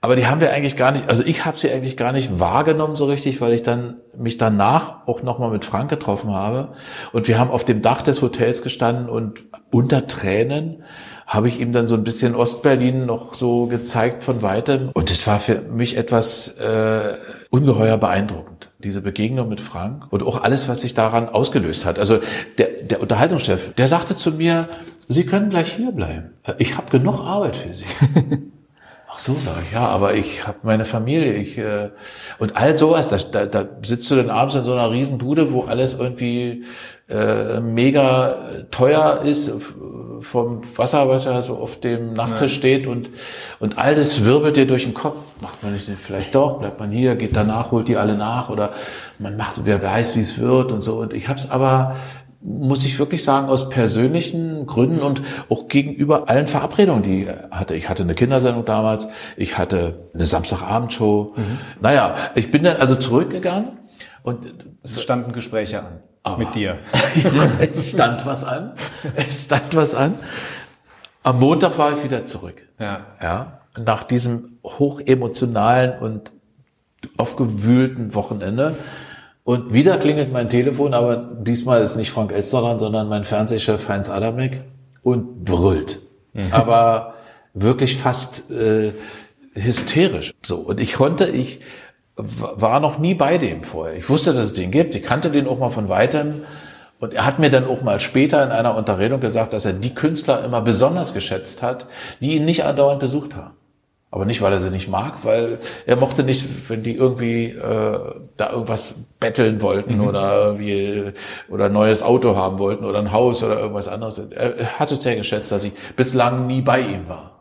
Aber die haben wir eigentlich gar nicht, also ich habe sie eigentlich gar nicht wahrgenommen so richtig, weil ich dann mich danach auch nochmal mit Frank getroffen habe. Und wir haben auf dem Dach des Hotels gestanden und unter Tränen habe ich ihm dann so ein bisschen Ostberlin noch so gezeigt von weitem. Und es war für mich etwas äh, ungeheuer beeindruckend, diese Begegnung mit Frank und auch alles, was sich daran ausgelöst hat. Also der, der Unterhaltungschef, der sagte zu mir, Sie können gleich hier bleiben. Ich habe genug Arbeit für Sie. [laughs] Ach so, sage ich, ja, aber ich habe meine Familie, ich äh, und all sowas, da, da, da sitzt du dann abends in so einer Riesenbude, wo alles irgendwie äh, mega teuer ist, f- vom Wasser, was da so auf dem Nachttisch steht und und all das wirbelt dir durch den Kopf. Macht man nicht vielleicht doch, bleibt man hier, geht danach, holt die alle nach oder man macht, wer weiß, wie es wird und so. Und ich habe es aber muss ich wirklich sagen, aus persönlichen Gründen und auch gegenüber allen Verabredungen, die ich hatte. Ich hatte eine Kindersendung damals, ich hatte eine Samstagabendshow. Naja, ich bin dann also zurückgegangen und Es standen Gespräche an. Mit dir. [laughs] es stand was an. Es stand was an. Am Montag war ich wieder zurück. Ja. Ja, nach diesem hochemotionalen und aufgewühlten Wochenende. Und wieder klingelt mein Telefon, aber diesmal ist nicht Frank Elster dran, sondern mein Fernsehchef Heinz Adamek und brüllt. Aber wirklich fast äh, hysterisch. So. Und ich konnte, ich war noch nie bei dem vorher. Ich wusste, dass es den gibt. Ich kannte den auch mal von weitem. Und er hat mir dann auch mal später in einer Unterredung gesagt, dass er die Künstler immer besonders geschätzt hat, die ihn nicht andauernd besucht haben. Aber nicht, weil er sie nicht mag, weil er mochte nicht, wenn die irgendwie äh, da irgendwas betteln wollten oder irgendwie oder ein neues Auto haben wollten oder ein Haus oder irgendwas anderes. Er, er hat es sehr geschätzt, dass ich bislang nie bei ihm war.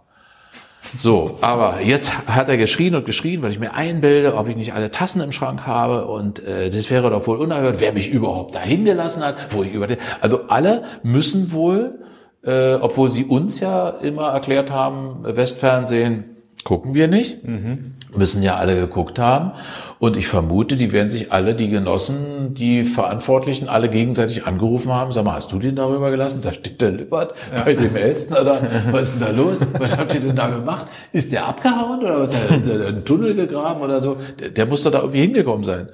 So, aber jetzt hat er geschrien und geschrien, weil ich mir einbilde, ob ich nicht alle Tassen im Schrank habe und äh, das wäre doch wohl unerhört, wer mich überhaupt dahin gelassen hat, wo ich über den, also alle müssen wohl, äh, obwohl sie uns ja immer erklärt haben, Westfernsehen gucken wir nicht, müssen ja alle geguckt haben und ich vermute, die werden sich alle, die Genossen, die Verantwortlichen, alle gegenseitig angerufen haben, sag mal, hast du den darüber gelassen? Da steht der Lippert bei dem Elstner da, [laughs] was ist denn da los? Was habt ihr denn da gemacht? Ist der abgehauen oder hat der einen Tunnel gegraben oder so? Der, der muss doch da irgendwie hingekommen sein.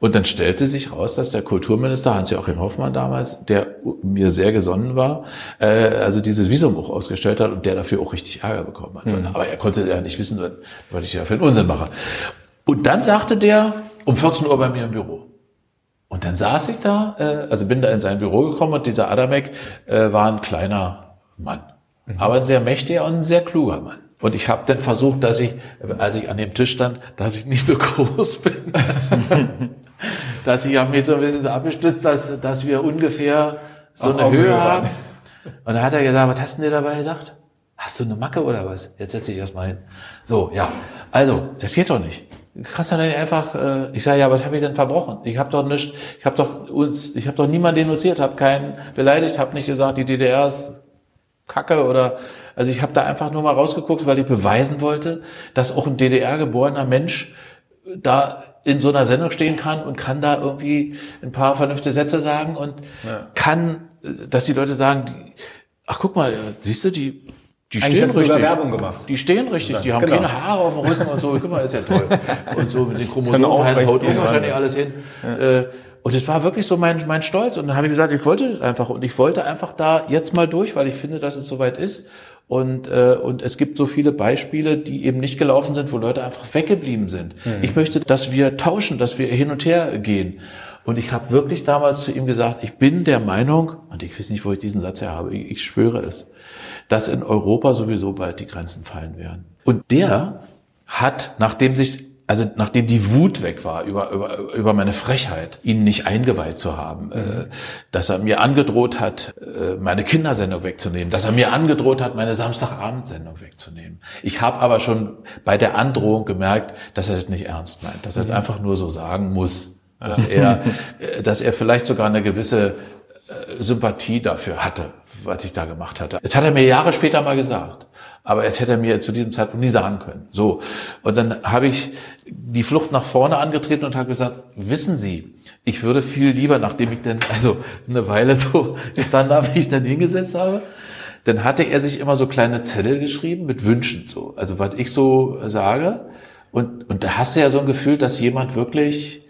Und dann stellte sich raus, dass der Kulturminister Hans-Joachim Hoffmann damals, der mir sehr gesonnen war, äh, also dieses Visum auch ausgestellt hat und der dafür auch richtig Ärger bekommen hat. Mhm. Aber er konnte ja nicht wissen, was ich ja für einen Unsinn mache. Und dann sagte der um 14 Uhr bei mir im Büro. Und dann saß ich da, äh, also bin da in sein Büro gekommen und dieser Adamek äh, war ein kleiner Mann. Mhm. Aber ein sehr mächtiger und ein sehr kluger Mann. Und ich habe dann versucht, dass ich, als ich an dem Tisch stand, dass ich nicht so [laughs] groß bin. [laughs] dass ich habe mich so ein bisschen so abgestützt, dass, dass wir ungefähr so eine Höhe haben. Und da hat er gesagt, was hast du dir dabei gedacht? Hast du eine Macke oder was? Jetzt setz dich erstmal hin. So, ja. Also, das geht doch nicht. Kannst du dann einfach, äh, ich sage, ja, was habe ich denn verbrochen? Ich habe doch nicht, ich habe doch uns, ich habe doch niemanden denunziert, habe keinen beleidigt, habe nicht gesagt, die DDR ist Kacke oder also ich habe da einfach nur mal rausgeguckt, weil ich beweisen wollte, dass auch ein DDR-geborener Mensch da in so einer Sendung stehen kann und kann da irgendwie ein paar vernünftige Sätze sagen und ja. kann, dass die Leute sagen, ach guck mal, siehst du, die die Eigentlich stehen richtig. Werbung gemacht. Die stehen richtig. Die haben genau. keine Haare auf dem Rücken und so. Guck mal, ist ja toll. Und so mit den Chromosomen halt, haut wahrscheinlich alles hin. Ja. Äh, und es war wirklich so mein, mein Stolz. Und dann habe ich gesagt, ich wollte das einfach. Und ich wollte einfach da jetzt mal durch, weil ich finde, dass es soweit ist. Und, äh, und es gibt so viele Beispiele, die eben nicht gelaufen sind, wo Leute einfach weggeblieben sind. Mhm. Ich möchte, dass wir tauschen, dass wir hin und her gehen. Und ich habe wirklich damals zu ihm gesagt, ich bin der Meinung, und ich weiß nicht, wo ich diesen Satz her habe, ich, ich schwöre es, dass in Europa sowieso bald die Grenzen fallen werden. Und der hat, nachdem sich also nachdem die Wut weg war über, über, über meine Frechheit, ihn nicht eingeweiht zu haben, äh, dass er mir angedroht hat, äh, meine Kindersendung wegzunehmen, dass er mir angedroht hat, meine Samstagabendsendung wegzunehmen. Ich habe aber schon bei der Androhung gemerkt, dass er das nicht ernst meint, dass er das einfach nur so sagen muss, dass er, [laughs] äh, dass er vielleicht sogar eine gewisse äh, Sympathie dafür hatte, was ich da gemacht hatte. Das hat er mir Jahre später mal gesagt. Aber er hätte mir zu diesem Zeitpunkt nie sagen können. So. Und dann habe ich die Flucht nach vorne angetreten und habe gesagt, wissen Sie, ich würde viel lieber, nachdem ich dann also eine Weile so [laughs] gestanden habe, wie ich dann hingesetzt habe, dann hatte er sich immer so kleine Zettel geschrieben mit Wünschen, so. Also was ich so sage. Und, und da hast du ja so ein Gefühl, dass jemand wirklich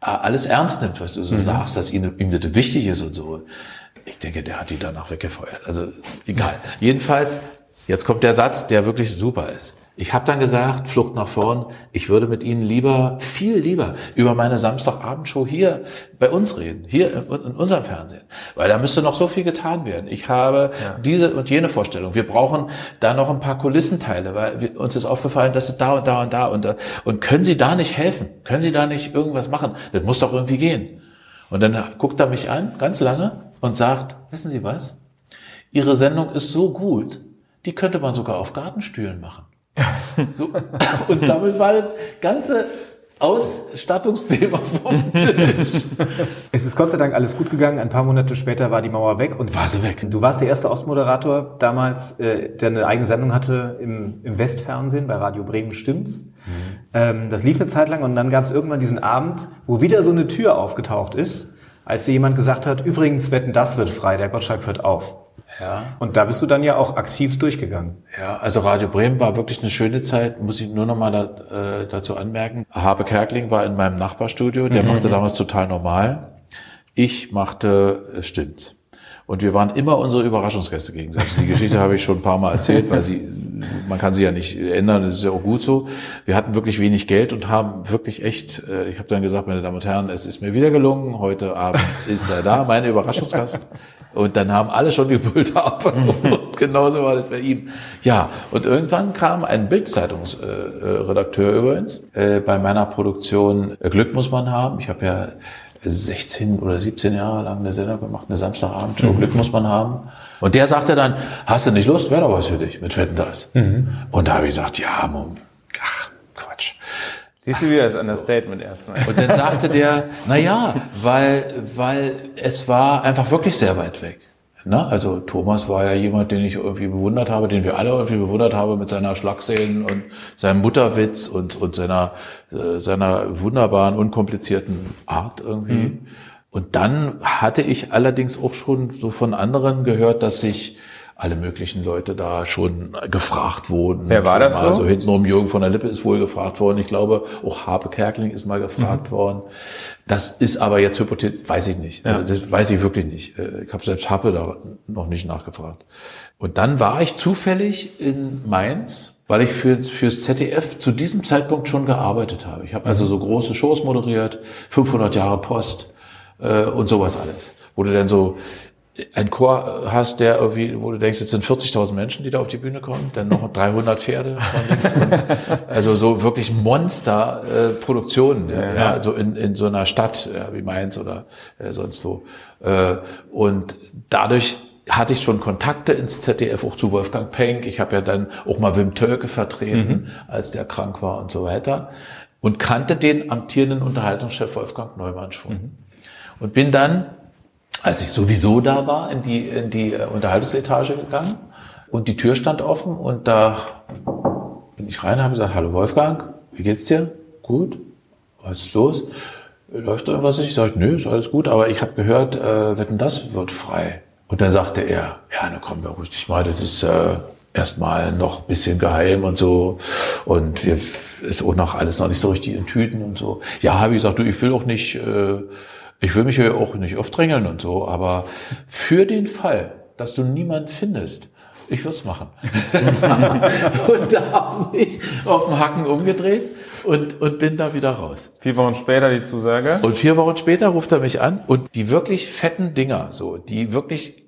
äh, alles ernst nimmt, was du so mhm. sagst, dass ihm, ihm das wichtig ist und so. Ich denke, der hat die danach weggefeuert. Also egal. Jedenfalls Jetzt kommt der Satz, der wirklich super ist. Ich habe dann gesagt, Flucht nach vorn, ich würde mit Ihnen lieber, viel lieber über meine Samstagabendshow hier bei uns reden, hier in, unserem Fernsehen. Weil da müsste noch so viel getan werden. Ich habe ja. diese und jene Vorstellung. Wir brauchen da noch ein paar Kulissenteile, weil uns ist aufgefallen, dass es da und da und da und da. Und können Sie da nicht helfen? Können Sie da nicht irgendwas machen? Das muss doch irgendwie gehen. Und dann guckt er mich an, ganz lange, und sagt, wissen Sie was? Ihre Sendung ist so gut, die könnte man sogar auf Gartenstühlen machen. [laughs] So. [laughs] Und damit war das ganze Ausstattungsthema vom Tisch. Es ist Gott sei Dank alles gut gegangen. Ein paar Monate später war die Mauer weg und war sie weg. Du warst der erste Ostmoderator damals, äh, der eine eigene Sendung hatte im, im Westfernsehen bei Radio Bremen Stimmt's. Mhm. Ähm, das lief eine Zeit lang und dann gab es irgendwann diesen Abend, wo wieder so eine Tür aufgetaucht ist, als dir jemand gesagt hat: Übrigens, wetten, das wird frei. Der Gottschalk hört auf. Ja. Und da bist du dann ja auch aktiv durchgegangen. Ja, also Radio Bremen war wirklich eine schöne Zeit, muss ich nur noch mal da, äh, dazu anmerken. Habe Kerkling war in meinem Nachbarstudio, der mhm. machte damals total normal. Ich machte äh, Stimmt's. Und wir waren immer unsere Überraschungsgäste gegenseitig. Die Geschichte [laughs] habe ich schon ein paar Mal erzählt, weil sie, man kann sie ja nicht ändern, das ist ja auch gut so. Wir hatten wirklich wenig Geld und haben wirklich echt, äh, ich habe dann gesagt, meine Damen und Herren, es ist mir wieder gelungen, heute Abend ist er da, meine Überraschungsgast. Und dann haben alle schon gebrüllt [laughs] ab. und genauso war das bei ihm. Ja, und irgendwann kam ein Bildzeitungsredakteur äh, übrigens äh, bei meiner Produktion äh, Glück muss man haben. Ich habe ja 16 oder 17 Jahre lang eine Sendung gemacht, eine Samstagabendshow, mhm. Glück muss man haben. Und der sagte dann, hast du nicht Lust? Wäre doch was für dich mit Wetten das. Mhm. Und da habe ich gesagt, ja, Mom, ach, Quatsch. Siehst du wieder das Understatement erstmal. Und dann sagte der, na ja, weil, weil es war einfach wirklich sehr weit weg. Na, also Thomas war ja jemand, den ich irgendwie bewundert habe, den wir alle irgendwie bewundert haben mit seiner Schlagszenen und seinem Mutterwitz und, und seiner, äh, seiner wunderbaren, unkomplizierten Art irgendwie. Mhm. Und dann hatte ich allerdings auch schon so von anderen gehört, dass sich alle möglichen Leute da schon gefragt wurden. Wer war das so? hintenrum Jürgen von der Lippe ist wohl gefragt worden. Ich glaube, auch Habe Kerkeling ist mal gefragt Mhm. worden. Das ist aber jetzt hypothetisch, weiß ich nicht. Also das weiß ich wirklich nicht. Äh, Ich habe selbst Happe da noch nicht nachgefragt. Und dann war ich zufällig in Mainz, weil ich für, fürs ZDF zu diesem Zeitpunkt schon gearbeitet habe. Ich habe also so große Shows moderiert, 500 Jahre Post äh, und sowas alles. Wo du dann so ein Chor hast, der irgendwie, wo du denkst, jetzt sind 40.000 Menschen, die da auf die Bühne kommen, dann noch [laughs] 300 Pferde also so wirklich Monster-Produktionen, ja, ja, so in, in so einer Stadt ja, wie Mainz oder äh, sonst wo. Äh, und dadurch hatte ich schon Kontakte ins ZDF, auch zu Wolfgang Penck. Ich habe ja dann auch mal Wim Tölke vertreten, als der krank war und so weiter. Und kannte den amtierenden Unterhaltungschef Wolfgang Neumann schon. Und bin dann, als ich sowieso da war, in die, in die äh, Unterhaltungsetage gegangen und die Tür stand offen und da bin ich rein und habe gesagt, hallo Wolfgang, wie geht's dir? Gut? Was ist los? Läuft irgendwas? Ich sage, nö, ist alles gut, aber ich habe gehört, äh, wetten, das wird frei. Und dann sagte er, ja, dann komm, beruhig dich mal, das ist äh, erstmal noch ein bisschen geheim und so. Und wir ist auch noch alles noch nicht so richtig in Tüten und so. Ja, habe ich gesagt, du, ich will auch nicht, äh, ich will mich hier auch nicht aufdrängeln und so, aber für den Fall, dass du niemanden findest, ich würde es machen. [laughs] und da habe ich auf dem Hacken umgedreht und, und bin da wieder raus. Vier Wochen später die Zusage. Und vier Wochen später ruft er mich an und die wirklich fetten Dinger, so, die wirklich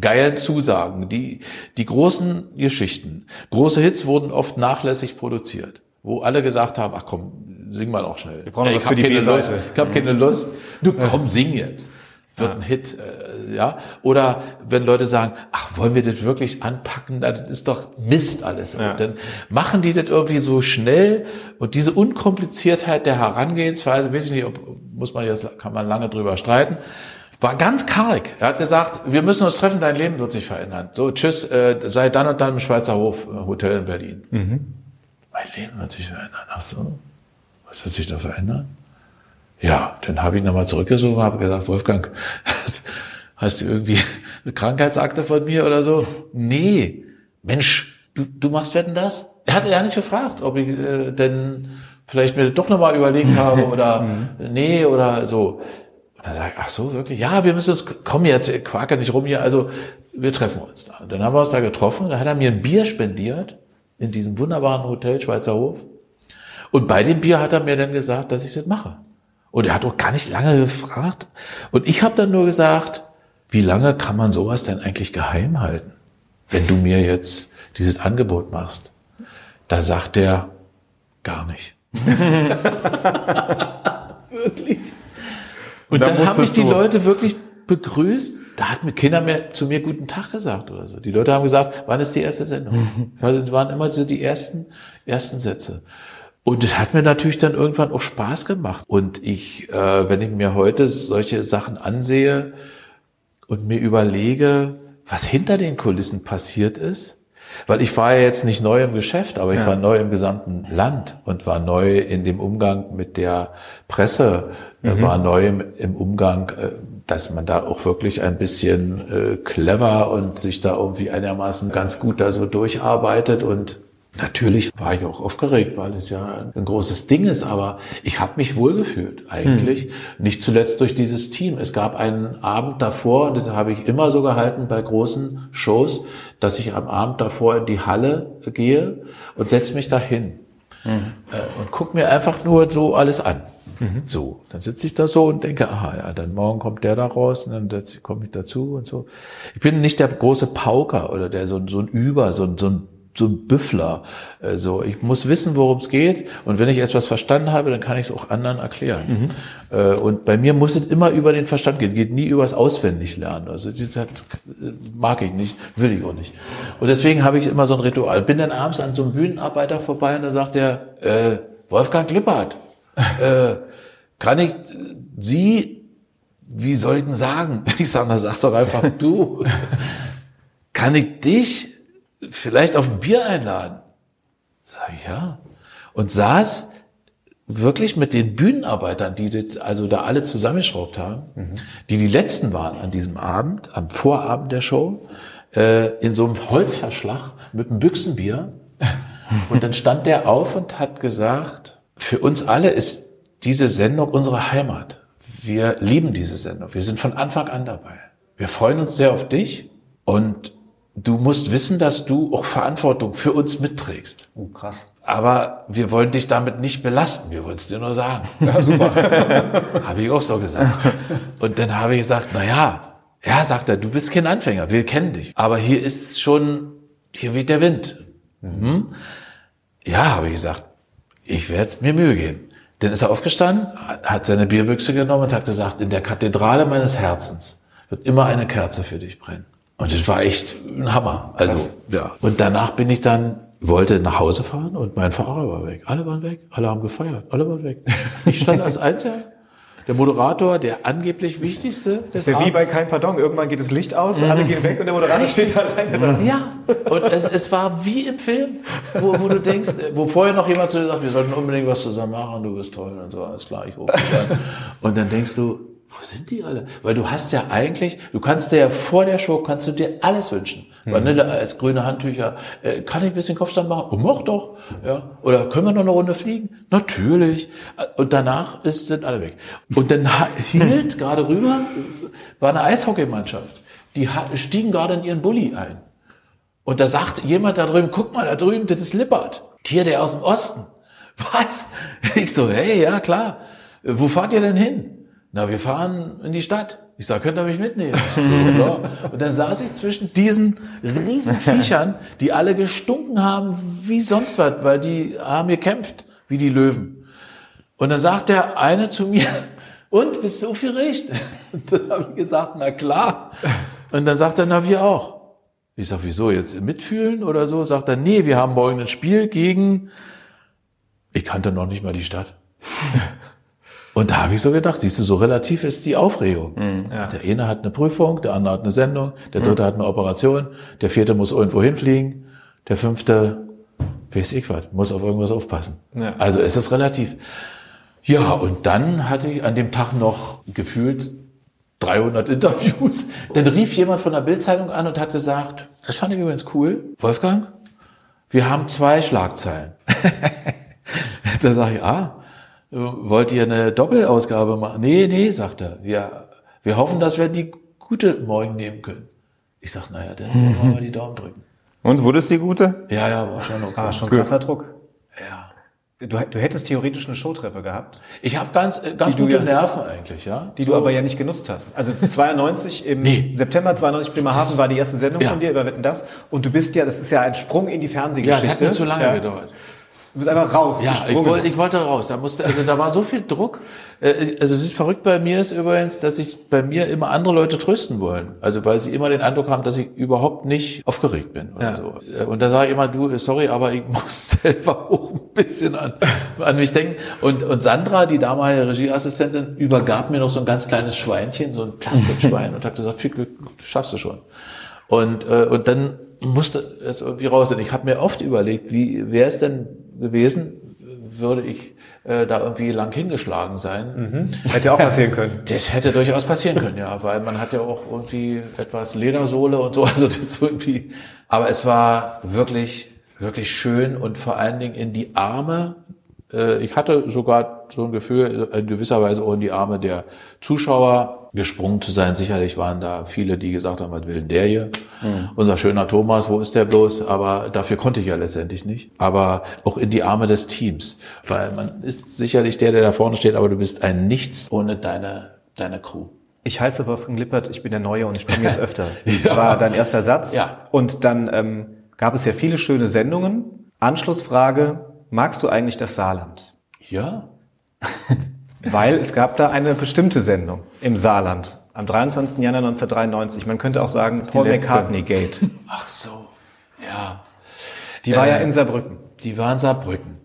geilen Zusagen, die, die großen Geschichten, große Hits wurden oft nachlässig produziert, wo alle gesagt haben, ach komm, sing mal noch schnell. Wir brauchen was ich hab die keine. Lust, ich habe keine Lust. Du komm, sing jetzt. Wird ein Hit, äh, ja. Oder wenn Leute sagen, ach, wollen wir das wirklich anpacken? Das ist doch Mist alles. Und dann machen die das irgendwie so schnell und diese Unkompliziertheit der Herangehensweise, weiß ich nicht, ob, muss man jetzt, kann man lange drüber streiten, war ganz karg. Er hat gesagt, wir müssen uns treffen, dein Leben wird sich verändern. So, tschüss, äh, sei dann und dann im Schweizer Hof äh, Hotel in Berlin. Mein Leben wird sich verändern. Ach so, was wird sich da verändern? Ja, dann habe ich nochmal zurückgesucht und habe gesagt, Wolfgang, [laughs] hast, du irgendwie eine Krankheitsakte von mir oder so? Nee, Mensch, du, du machst wetten das? Er hatte ja nicht gefragt, ob ich äh, denn vielleicht mir doch nochmal überlegt [laughs] habe oder nee oder so. Und dann sage ich, ach so, wirklich? Ja, wir müssen uns, komm jetzt, quake nicht rum hier, also wir treffen uns da. Und dann haben wir uns da getroffen, da hat er mir ein Bier spendiert in diesem wunderbaren Hotel Schweizer Hof. Und bei dem Bier hat er mir dann gesagt, dass ich das mache. Und er hat auch gar nicht lange gefragt. Und ich habe dann nur gesagt, wie lange kann man sowas denn eigentlich geheim halten, wenn du mir jetzt dieses Angebot machst? Da sagt er, gar nicht. [laughs] wirklich. Und Da dann habe ich die Leute wirklich begrüßt. Da hat mir keiner mehr zu mir guten Tag gesagt oder so. Die Leute haben gesagt, wann ist die erste Sendung? [laughs] Weil das waren immer so die ersten, ersten Sätze. Und das hat mir natürlich dann irgendwann auch Spaß gemacht. Und ich, äh, wenn ich mir heute solche Sachen ansehe und mir überlege, was hinter den Kulissen passiert ist, weil ich war ja jetzt nicht neu im Geschäft, aber ich war neu im gesamten Land und war neu in dem Umgang mit der Presse, äh, war neu im, im Umgang, äh, dass man da auch wirklich ein bisschen äh, clever und sich da irgendwie einigermaßen ganz gut da so durcharbeitet und Natürlich war ich auch aufgeregt, weil es ja ein großes Ding ist, aber ich habe mich wohlgefühlt eigentlich. Nicht zuletzt durch dieses Team. Es gab einen Abend davor, das habe ich immer so gehalten bei großen Shows, dass ich am Abend davor in die Halle gehe und setze mich dahin äh, und guck mir einfach nur so alles an. So, dann sitze ich da so und denke, aha, ja, dann morgen kommt der da raus und dann komme ich dazu und so. Ich bin nicht der große Pauker oder der so, ein- so ein Über, so ein, so ein so ein Büffler. äh, So, ich muss wissen, worum es geht. Und wenn ich etwas verstanden habe, dann kann ich es auch anderen erklären. Äh, Und bei mir muss es immer über den Verstand gehen, geht nie übers Auswendiglernen. Also das mag ich nicht, will ich auch nicht. Und deswegen habe ich immer so ein Ritual. Bin dann abends an so einem Bühnenarbeiter vorbei und da sagt er, äh, Wolfgang Lippert, äh, kann ich Sie, wie soll ich denn sagen? [laughs] Ich sage, sag doch einfach [laughs] du. Kann ich dich vielleicht auf ein Bier einladen? Sag ich, ja. Und saß wirklich mit den Bühnenarbeitern, die das also da alle zusammengeschraubt haben, die die letzten waren an diesem Abend, am Vorabend der Show, äh, in so einem Holzverschlag mit einem Büchsenbier. [laughs] Und dann stand der auf und hat gesagt, für uns alle ist diese Sendung unsere Heimat. Wir lieben diese Sendung. Wir sind von Anfang an dabei. Wir freuen uns sehr auf dich und du musst wissen, dass du auch Verantwortung für uns mitträgst. Oh, krass. Aber wir wollen dich damit nicht belasten. Wir wollen es dir nur sagen. Ja, super. [laughs] habe ich auch so gesagt. Und dann habe ich gesagt, na ja, ja, sagt er, du bist kein Anfänger. Wir kennen dich. Aber hier ist schon, hier weht der Wind. Mhm. Ja, habe ich gesagt, ich werde mir Mühe geben. Dann ist er aufgestanden, hat seine Bierbüchse genommen und hat gesagt, in der Kathedrale meines Herzens wird immer eine Kerze für dich brennen. Und das war echt ein Hammer. Also, Krass. ja. Und danach bin ich dann, wollte nach Hause fahren und mein Fahrer war weg. Alle waren weg. Alle haben gefeiert. Alle waren weg. Ich stand als Einziger der Moderator, der angeblich wichtigste des ist ja wie bei Kein Pardon. Irgendwann geht das Licht aus, mhm. alle gehen weg und der Moderator steht alleine da. Ja, und es, es war wie im Film, wo, wo du denkst, wo vorher noch jemand zu dir sagt, wir sollten unbedingt was zusammen machen, du bist toll und so, alles klar, ich rufe Und dann denkst du, wo sind die alle? Weil du hast ja eigentlich, du kannst dir ja vor der Show, kannst du dir alles wünschen. Mhm. Vanille als grüne Handtücher. Äh, kann ich ein bisschen Kopfstand machen? Oh, mach doch. Ja. Oder können wir noch eine Runde fliegen? Natürlich. Und danach ist, sind alle weg. Und dann [laughs] hielt gerade rüber, war eine Eishockeymannschaft. Die stiegen gerade in ihren Bulli ein. Und da sagt jemand da drüben, guck mal, da drüben, das ist Lippert. Tier der aus dem Osten. Was? Ich so, hey, ja, klar. Wo fahrt ihr denn hin? Na, wir fahren in die Stadt. Ich sag, könnt ihr mich mitnehmen? [laughs] ja, und dann saß ich zwischen diesen riesen Viechern, die alle gestunken haben wie sonst was, weil die haben gekämpft wie die Löwen. Und dann sagt der eine zu mir, [laughs] und, bist du aufgeregt? [laughs] Und dann habe ich gesagt, na klar. Und dann sagt er, na wir auch. Ich sag, wieso, jetzt mitfühlen oder so? Sagt er, nee, wir haben morgen ein Spiel gegen, ich kannte noch nicht mal die Stadt. Und da habe ich so gedacht, siehst du, so relativ ist die Aufregung. Mhm, ja. Der eine hat eine Prüfung, der andere hat eine Sendung, der dritte mhm. hat eine Operation, der vierte muss irgendwo hinfliegen, der fünfte, weiß ich was, muss auf irgendwas aufpassen. Ja. Also es ist relativ. Ja, und dann hatte ich an dem Tag noch gefühlt 300 Interviews. Dann rief jemand von der Bildzeitung an und hat gesagt, das fand ich übrigens cool, Wolfgang, wir haben zwei Schlagzeilen. [laughs] da sage ich, ah, wollt ihr eine Doppelausgabe machen? Nee, nee, sagt er. Wir, wir hoffen, dass wir die gute morgen nehmen können. Ich sag, naja, dann wollen wir mal die Daumen drücken. Und wurde es die gute? Ja, ja, war schon okay. Ah, schon krasser Druck. Ja. Du, du hättest theoretisch eine Showtreppe gehabt. Ich habe ganz, äh, ganz gute ja, Nerven eigentlich, ja. Die so. du aber ja nicht genutzt hast. Also 92 im nee. September 92 Bremerhaven war die erste Sendung ja. von dir über Wetten das. Und du bist ja, das ist ja ein Sprung in die Fernsehgeschichte. Ja, das hat nicht zu lange ja. gedauert. Du bist einfach raus. Ja, ich wollte, ich wollte raus. Da musste, also da war so viel Druck. Äh, also das ist verrückt bei mir ist übrigens, dass sich bei mir immer andere Leute trösten wollen. Also weil sie immer den Eindruck haben, dass ich überhaupt nicht aufgeregt bin oder ja. so. Äh, und da sage ich immer, du, sorry, aber ich [laughs] muss selber auch ein bisschen an, an mich denken. Und, und Sandra, die damalige Regieassistentin, übergab mir noch so ein ganz kleines Schweinchen, so ein Plastikschwein [laughs] und hat gesagt, viel Glück, schaffst du schon. Und, äh, und dann musste es irgendwie raus. Und ich habe mir oft überlegt, wie wäre es denn gewesen, würde ich äh, da irgendwie lang hingeschlagen sein. Mhm. Hätte auch passieren können. [laughs] Das hätte durchaus passieren können, ja, weil man hat ja auch irgendwie etwas Ledersohle und so, also das irgendwie. Aber es war wirklich, wirklich schön und vor allen Dingen in die Arme äh, ich hatte sogar so ein Gefühl, in gewisser Weise auch in die Arme der Zuschauer gesprungen zu sein. Sicherlich waren da viele, die gesagt haben, was will denn der hier? Mhm. Unser schöner Thomas, wo ist der bloß? Aber dafür konnte ich ja letztendlich nicht. Aber auch in die Arme des Teams. Weil man ist sicherlich der, der da vorne steht, aber du bist ein Nichts ohne deine, deine Crew. Ich heiße Wolfgang Lippert, ich bin der Neue und ich komme jetzt öfter. [laughs] ja. War dein erster Satz. Ja. Und dann ähm, gab es ja viele schöne Sendungen. Anschlussfrage, magst du eigentlich das Saarland? Ja. [laughs] Weil es gab da eine bestimmte Sendung im Saarland am 23. Januar 1993. Man könnte auch sagen Paul McCartney Gate. [laughs] Ach so, ja. Die war äh, ja in Saarbrücken. Die war in Saarbrücken.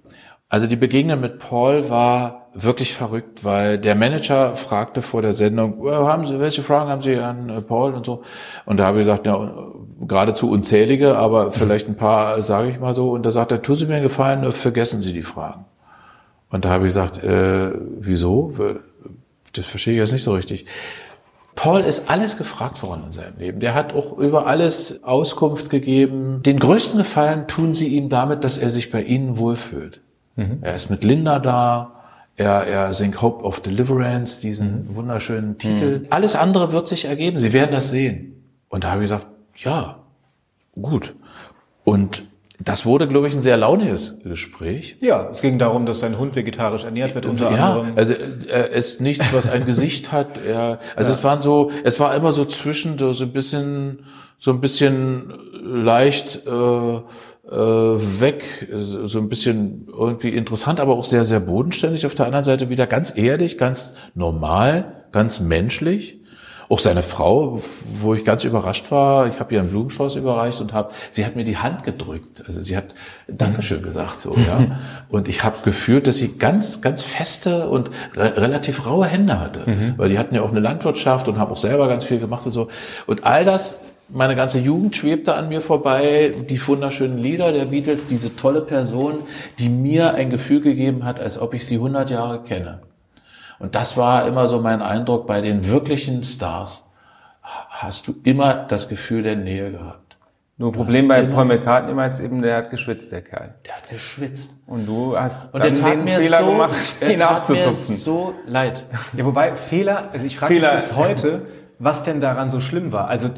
Also die Begegnung mit Paul war wirklich verrückt, weil der Manager fragte vor der Sendung, haben Sie, welche Fragen haben Sie an äh, Paul und so? Und da habe ich gesagt, ja, geradezu unzählige, aber vielleicht ein paar, sage ich mal so. Und da sagt er, tun Sie mir einen Gefallen, vergessen Sie die Fragen. Und da habe ich gesagt, äh, wieso? Das verstehe ich jetzt nicht so richtig. Paul ist alles gefragt worden in seinem Leben. Der hat auch über alles Auskunft gegeben. Den größten Gefallen tun sie ihm damit, dass er sich bei ihnen wohlfühlt. Er ist mit Linda da. Er, er singt Hope of Deliverance, diesen wunderschönen Titel. Alles andere wird sich ergeben. Sie werden das sehen. Und da habe ich gesagt, ja, gut. Und das wurde, glaube ich, ein sehr launiges Gespräch. Ja, es ging darum, dass sein Hund vegetarisch ernährt wird, unter ja, anderem. also er ist nichts, was ein Gesicht [laughs] hat. Er, also es waren so, es war immer so zwischen so, so ein bisschen, so ein bisschen leicht äh, äh, weg, so ein bisschen irgendwie interessant, aber auch sehr, sehr bodenständig. Auf der anderen Seite wieder ganz ehrlich, ganz normal, ganz menschlich. Auch seine Frau, wo ich ganz überrascht war, ich habe ihr einen Blumenstrauß überreicht und habe, sie hat mir die Hand gedrückt. Also sie hat Dankeschön gesagt so, ja. Und ich habe gefühlt, dass sie ganz, ganz feste und re relativ raue Hände hatte, weil die hatten ja auch eine Landwirtschaft und haben auch selber ganz viel gemacht und so. Und all das, meine ganze Jugend schwebte an mir vorbei, die wunderschönen Lieder der Beatles, diese tolle Person, die mir ein Gefühl gegeben hat, als ob ich sie 100 Jahre kenne. Und das war immer so mein Eindruck bei den wirklichen Stars. Hast du immer das Gefühl der Nähe gehabt. Nur Problem bei immer- Paul McCartney war jetzt eben, der hat geschwitzt, der Kerl. Der hat geschwitzt. Und du hast Und dann der tat den mir Fehler so, gemacht, er [laughs] ihn tat mir abzutupfen. so leid. Ja, wobei Fehler, also ich frage mich bis heute, was denn daran so schlimm war. Also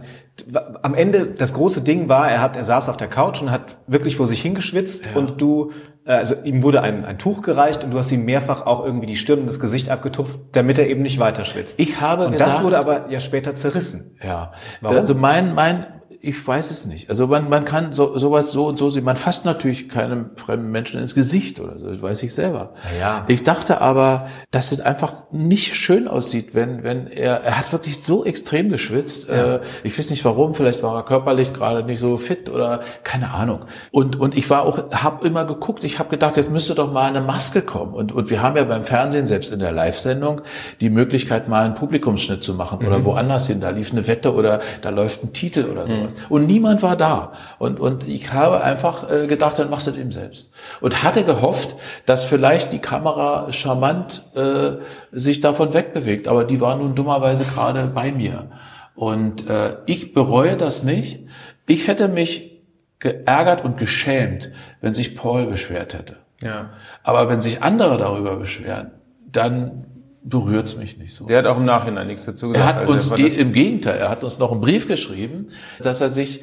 am Ende das große Ding war, er hat, er saß auf der Couch und hat wirklich vor sich hingeschwitzt und du, also ihm wurde ein, ein Tuch gereicht und du hast ihm mehrfach auch irgendwie die Stirn und das Gesicht abgetupft, damit er eben nicht weiter schwitzt. Ich habe und gedacht, das wurde aber ja später zerrissen. Ja, Warum? also mein, mein, ich weiß es nicht. Also man, man kann so, sowas so und so sehen. Man fasst natürlich keinem fremden Menschen ins Gesicht oder so, das weiß ich selber. Ja. Ich dachte aber, dass es einfach nicht schön aussieht, wenn, wenn er, er hat wirklich so extrem geschwitzt. Äh, ich weiß nicht warum, vielleicht war er körperlich gerade nicht so fit oder keine Ahnung. Und, und ich war auch, habe immer geguckt, ich habe gedacht, jetzt müsste doch mal eine Maske kommen. Und, und wir haben ja beim Fernsehen, selbst in der Live-Sendung, die Möglichkeit, mal einen Publikumsschnitt zu machen oder woanders hin. Da lief eine Wette oder da läuft ein Titel oder sowas. Und niemand war da. Und, und ich habe einfach äh, gedacht, dann machst du das eben selbst. Und hatte gehofft, dass vielleicht die Kamera charmant äh, sich davon wegbewegt. Aber die war nun dummerweise gerade bei mir. Und äh, ich bereue das nicht. Ich hätte mich geärgert und geschämt, wenn sich Paul beschwert hätte. Ja. Aber wenn sich andere darüber beschweren, dann berührt's mich nicht so. Der hat auch im Nachhinein nichts dazu gesagt. Er hat Also uns das- im Gegenteil, er hat uns noch einen Brief geschrieben, dass er sich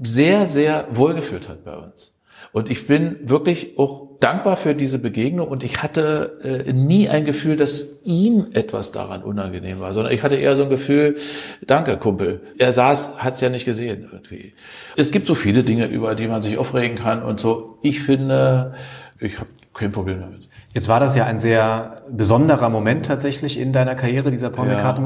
sehr, sehr wohlgefühlt hat bei uns. Und ich bin wirklich auch dankbar für diese Begegnung und ich hatte äh, nie ein Gefühl, dass ihm etwas daran unangenehm war, sondern ich hatte eher so ein Gefühl, danke Kumpel. Er saß, hat es ja nicht gesehen irgendwie. Es gibt so viele Dinge, über die man sich aufregen kann und so. Ich finde, ich habe kein Problem damit. Jetzt war das ja ein sehr besonderer Moment tatsächlich in deiner Karriere, dieser Paul Ja.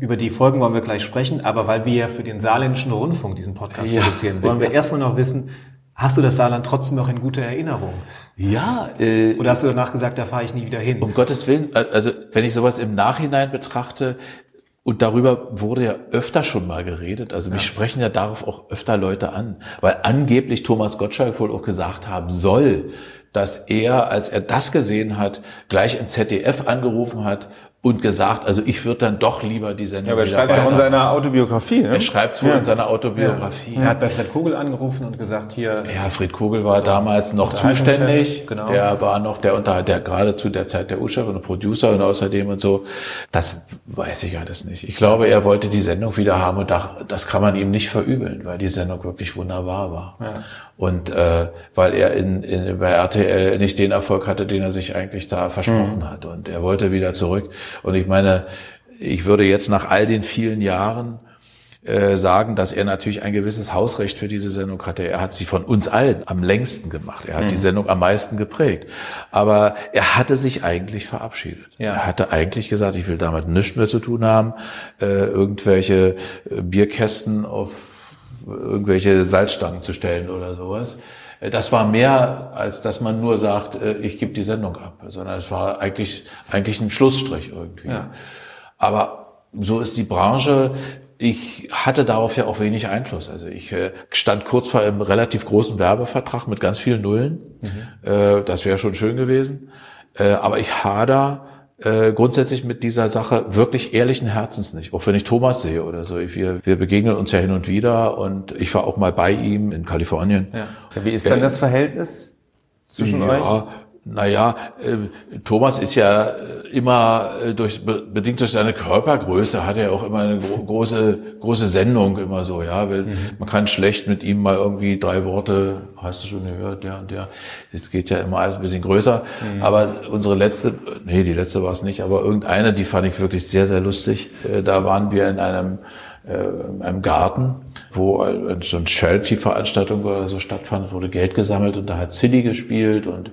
Über die Folgen wollen wir gleich sprechen, aber weil wir ja für den Saarländischen Rundfunk diesen Podcast Ja. produzieren, wollen wir erstmal noch wissen, hast du das Saarland trotzdem noch in guter Erinnerung? Ja, äh, Oder hast du danach gesagt, da fahre ich nie wieder hin? Um Gottes Willen, also wenn ich sowas im Nachhinein betrachte, und darüber wurde ja öfter schon mal geredet, also mich sprechen ja darauf auch öfter Leute an, weil angeblich Thomas Gottschalk wohl auch gesagt haben soll, dass er, als er das gesehen hat, gleich im ZDF angerufen hat und gesagt, also ich würde dann doch lieber die Sendung Ja, aber er schreibt ja auch in seiner Autobiografie. Ne? Er schreibt es wohl in seiner Autobiografie. Er hat bei Fred Kugel angerufen und gesagt, hier, Ja, Fried Kogel war damals noch zuständig. genau. Der war noch der unter der gerade zu der Zeit der U-Chef und Producer und außerdem und so. Das weiß ich alles nicht. Ich glaube, er wollte die Sendung wieder haben und da, das kann man ihm nicht verübeln, weil die Sendung wirklich wunderbar war. Und äh, weil er in, in, bei RTL nicht den Erfolg hatte, den er sich eigentlich da versprochen hat. Und er wollte wieder zurück. Und ich meine, ich würde jetzt nach all den vielen Jahren äh, sagen, dass er natürlich ein gewisses Hausrecht für diese Sendung hatte. Er hat sie von uns allen am längsten gemacht. Er hat die Sendung am meisten geprägt. Aber er hatte sich eigentlich verabschiedet. Ja. Er hatte eigentlich gesagt, ich will damit nichts mehr zu tun haben. Äh, irgendwelche äh, Bierkästen auf irgendwelche Salzstangen zu stellen oder sowas. Äh, Das war mehr, als dass man nur sagt, äh, ich gebe die Sendung ab, sondern es war eigentlich, eigentlich ein Schlussstrich irgendwie. Aber so ist die Branche. Ich hatte darauf ja auch wenig Einfluss. Also ich äh, stand kurz vor einem relativ großen Werbevertrag mit ganz vielen Nullen. Äh, das wäre schon schön gewesen. Aber ich hader äh, grundsätzlich mit dieser Sache wirklich ehrlichen Herzens nicht. Auch wenn ich Thomas sehe oder so. Wir, wir begegnen uns ja hin und wieder und ich war auch mal bei ihm in Kalifornien. Ja. Wie ist dann das Verhältnis zwischen ja, euch? Naja, äh, Thomas ist ja äh, immer äh, durch bedingt durch seine Körpergröße hat er auch immer eine gro große große Sendung immer so, ja. Weil mhm. Man kann schlecht mit ihm mal irgendwie drei Worte, hast du schon gehört, der und der. Das geht ja immer alles ein bisschen größer. Mhm. Aber unsere letzte, nee, die letzte war es nicht, aber irgendeine, die fand ich wirklich sehr sehr lustig. Äh, da waren wir in einem in einem Garten, wo so eine Charity-Veranstaltung oder so stattfand, wurde Geld gesammelt und da hat Silly gespielt und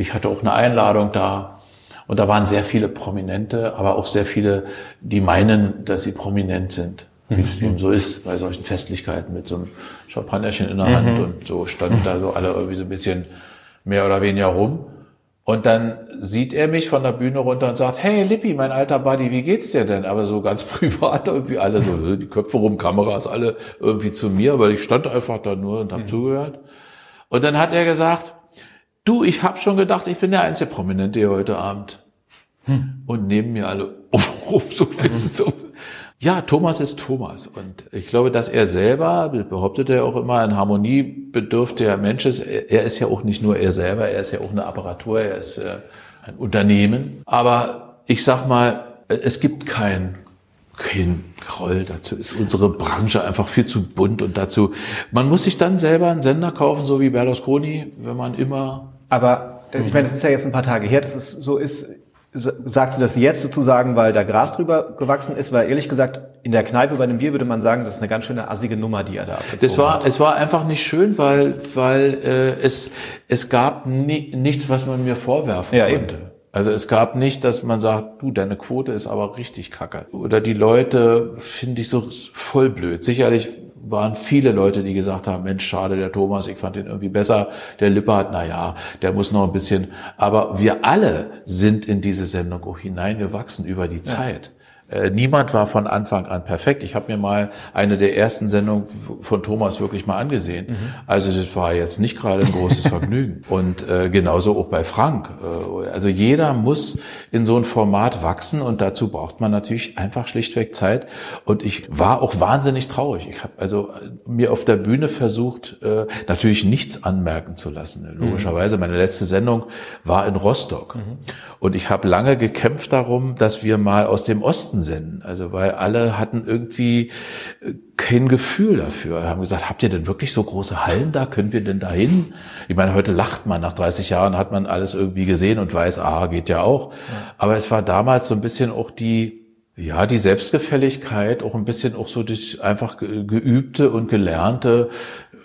ich hatte auch eine Einladung da. Und da waren sehr viele Prominente, aber auch sehr viele, die meinen, dass sie prominent sind. Wie es eben so ist bei solchen Festlichkeiten mit so einem Champagnerchen in der Hand mhm. und so standen da so alle irgendwie so ein bisschen mehr oder weniger rum. Und dann sieht er mich von der Bühne runter und sagt, hey Lippi, mein alter Buddy, wie geht's dir denn? Aber so ganz [laughs] privat irgendwie alle so, die Köpfe rum, Kameras, alle irgendwie zu mir, weil ich stand einfach da nur und habe mhm. zugehört. Und dann hat er gesagt, Du, ich habe schon gedacht, ich bin der einzige Prominente hier heute Abend. Hm. Und neben mir alle, [laughs] oh, oh, so, so. Ja, Thomas ist Thomas. Und ich glaube, dass er selber, behauptet er auch immer, ein harmoniebedürftiger Mensch ist. Er ist ja auch nicht nur er selber, er ist ja auch eine Apparatur, er ist äh, ein Unternehmen. Aber ich sag mal, es gibt kein kein Groll. Dazu ist unsere Branche einfach viel zu bunt und dazu, man muss sich dann selber einen Sender kaufen, so wie Berlusconi, wenn man immer. Aber ich meine, das ist ja jetzt ein paar Tage her, dass es so ist. Sagst du das jetzt sozusagen, weil da Gras drüber gewachsen ist? Weil ehrlich gesagt, in der Kneipe bei einem Bier würde man sagen, das ist eine ganz schöne assige Nummer, die er da abgezogen das war, hat. Es war einfach nicht schön, weil, weil äh, es, es gab ni nichts, was man mir vorwerfen ja, konnte. Eben. Also es gab nicht, dass man sagt, du, deine Quote ist aber richtig kacke. Oder die Leute finde ich so voll blöd. Sicherlich waren viele Leute, die gesagt haben, Mensch, schade, der Thomas, ich fand ihn irgendwie besser. Der Lippert, na ja, der muss noch ein bisschen. Aber wir alle sind in diese Sendung auch hineingewachsen über die Zeit. Niemand war von Anfang an perfekt. Ich habe mir mal eine der ersten Sendungen von Thomas wirklich mal angesehen. Mhm. Also das war jetzt nicht gerade ein großes [laughs] Vergnügen. Und äh, genauso auch bei Frank. Äh, also jeder muss in so ein Format wachsen und dazu braucht man natürlich einfach schlichtweg Zeit. Und ich war auch wahnsinnig traurig. Ich habe also äh, mir auf der Bühne versucht, äh, natürlich nichts anmerken zu lassen. Logischerweise, meine letzte Sendung war in Rostock. Mhm. Und ich habe lange gekämpft darum, dass wir mal aus dem Osten senden. Also weil alle hatten irgendwie äh, kein Gefühl dafür. Haben gesagt, habt ihr denn wirklich so große Hallen da? Können wir denn da hin? Ich meine, heute lacht man. Nach 30 Jahren hat man alles irgendwie gesehen und weiß, ah, geht ja auch. Aber es war damals so ein bisschen auch die, ja, die Selbstgefälligkeit, auch ein bisschen auch so das einfach geübte und gelernte,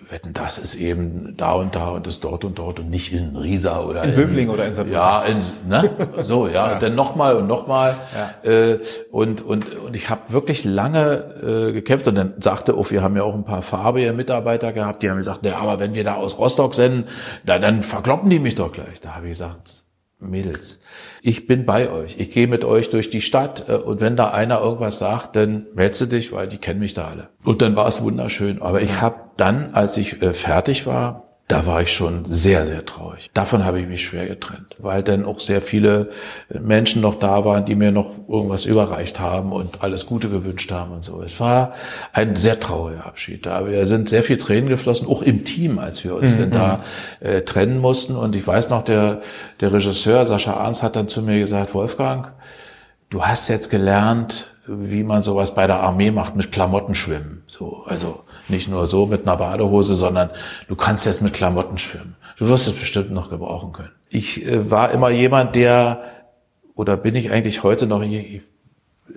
wetten, das ist eben da und da und das dort und dort und nicht in Riesa oder in, in Böbling oder in Saarbrücken. Ja, in, ne? [laughs] so, ja, ja. dann nochmal und nochmal. Ja. Äh, und, und, und ich habe wirklich lange äh, gekämpft und dann sagte auch, wir haben ja auch ein paar farbige Mitarbeiter gehabt, die haben gesagt, ja, aber wenn wir da aus Rostock senden, dann, dann verkloppen die mich doch gleich. Da habe ich gesagt, Mädels, ich bin bei euch. Ich gehe mit euch durch die Stadt äh, und wenn da einer irgendwas sagt, dann meldest du dich, weil die kennen mich da alle. Und dann war es wunderschön. Aber ich habe dann, als ich äh, fertig war, da war ich schon sehr, sehr traurig. Davon habe ich mich schwer getrennt, weil dann auch sehr viele Menschen noch da waren, die mir noch irgendwas überreicht haben und alles Gute gewünscht haben und so. Es war ein sehr trauriger Abschied. Da wir sind sehr viel Tränen geflossen, auch im Team, als wir uns mhm. denn da äh, trennen mussten. Und ich weiß noch, der, der Regisseur Sascha Arns hat dann zu mir gesagt, Wolfgang, du hast jetzt gelernt, wie man sowas bei der Armee macht, mit Klamotten schwimmen. So, also nicht nur so mit einer Badehose, sondern du kannst jetzt mit Klamotten schwimmen. Du wirst es bestimmt noch gebrauchen können. Ich äh, war immer jemand, der, oder bin ich eigentlich heute noch, ich,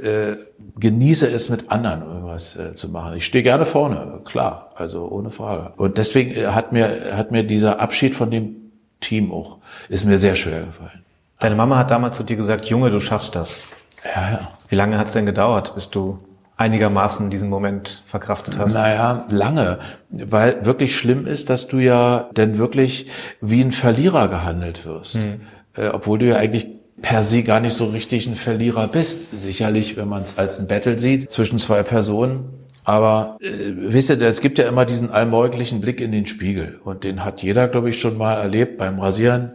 äh, genieße es mit anderen irgendwas äh, zu machen. Ich stehe gerne vorne, klar, also ohne Frage. Und deswegen äh, hat mir, hat mir dieser Abschied von dem Team auch, ist mir sehr schwer gefallen. Deine Mama hat damals zu dir gesagt, Junge, du schaffst das. Ja, ja. Wie lange hat es denn gedauert, bis du einigermaßen diesen Moment verkraftet hast? Naja, lange. Weil wirklich schlimm ist, dass du ja denn wirklich wie ein Verlierer gehandelt wirst. Hm. Äh, obwohl du ja eigentlich per se gar nicht so richtig ein Verlierer bist. Sicherlich, wenn man es als ein Battle sieht zwischen zwei Personen. Aber äh, wisst ihr, es gibt ja immer diesen allmäuglichen Blick in den Spiegel. Und den hat jeder, glaube ich, schon mal erlebt beim Rasieren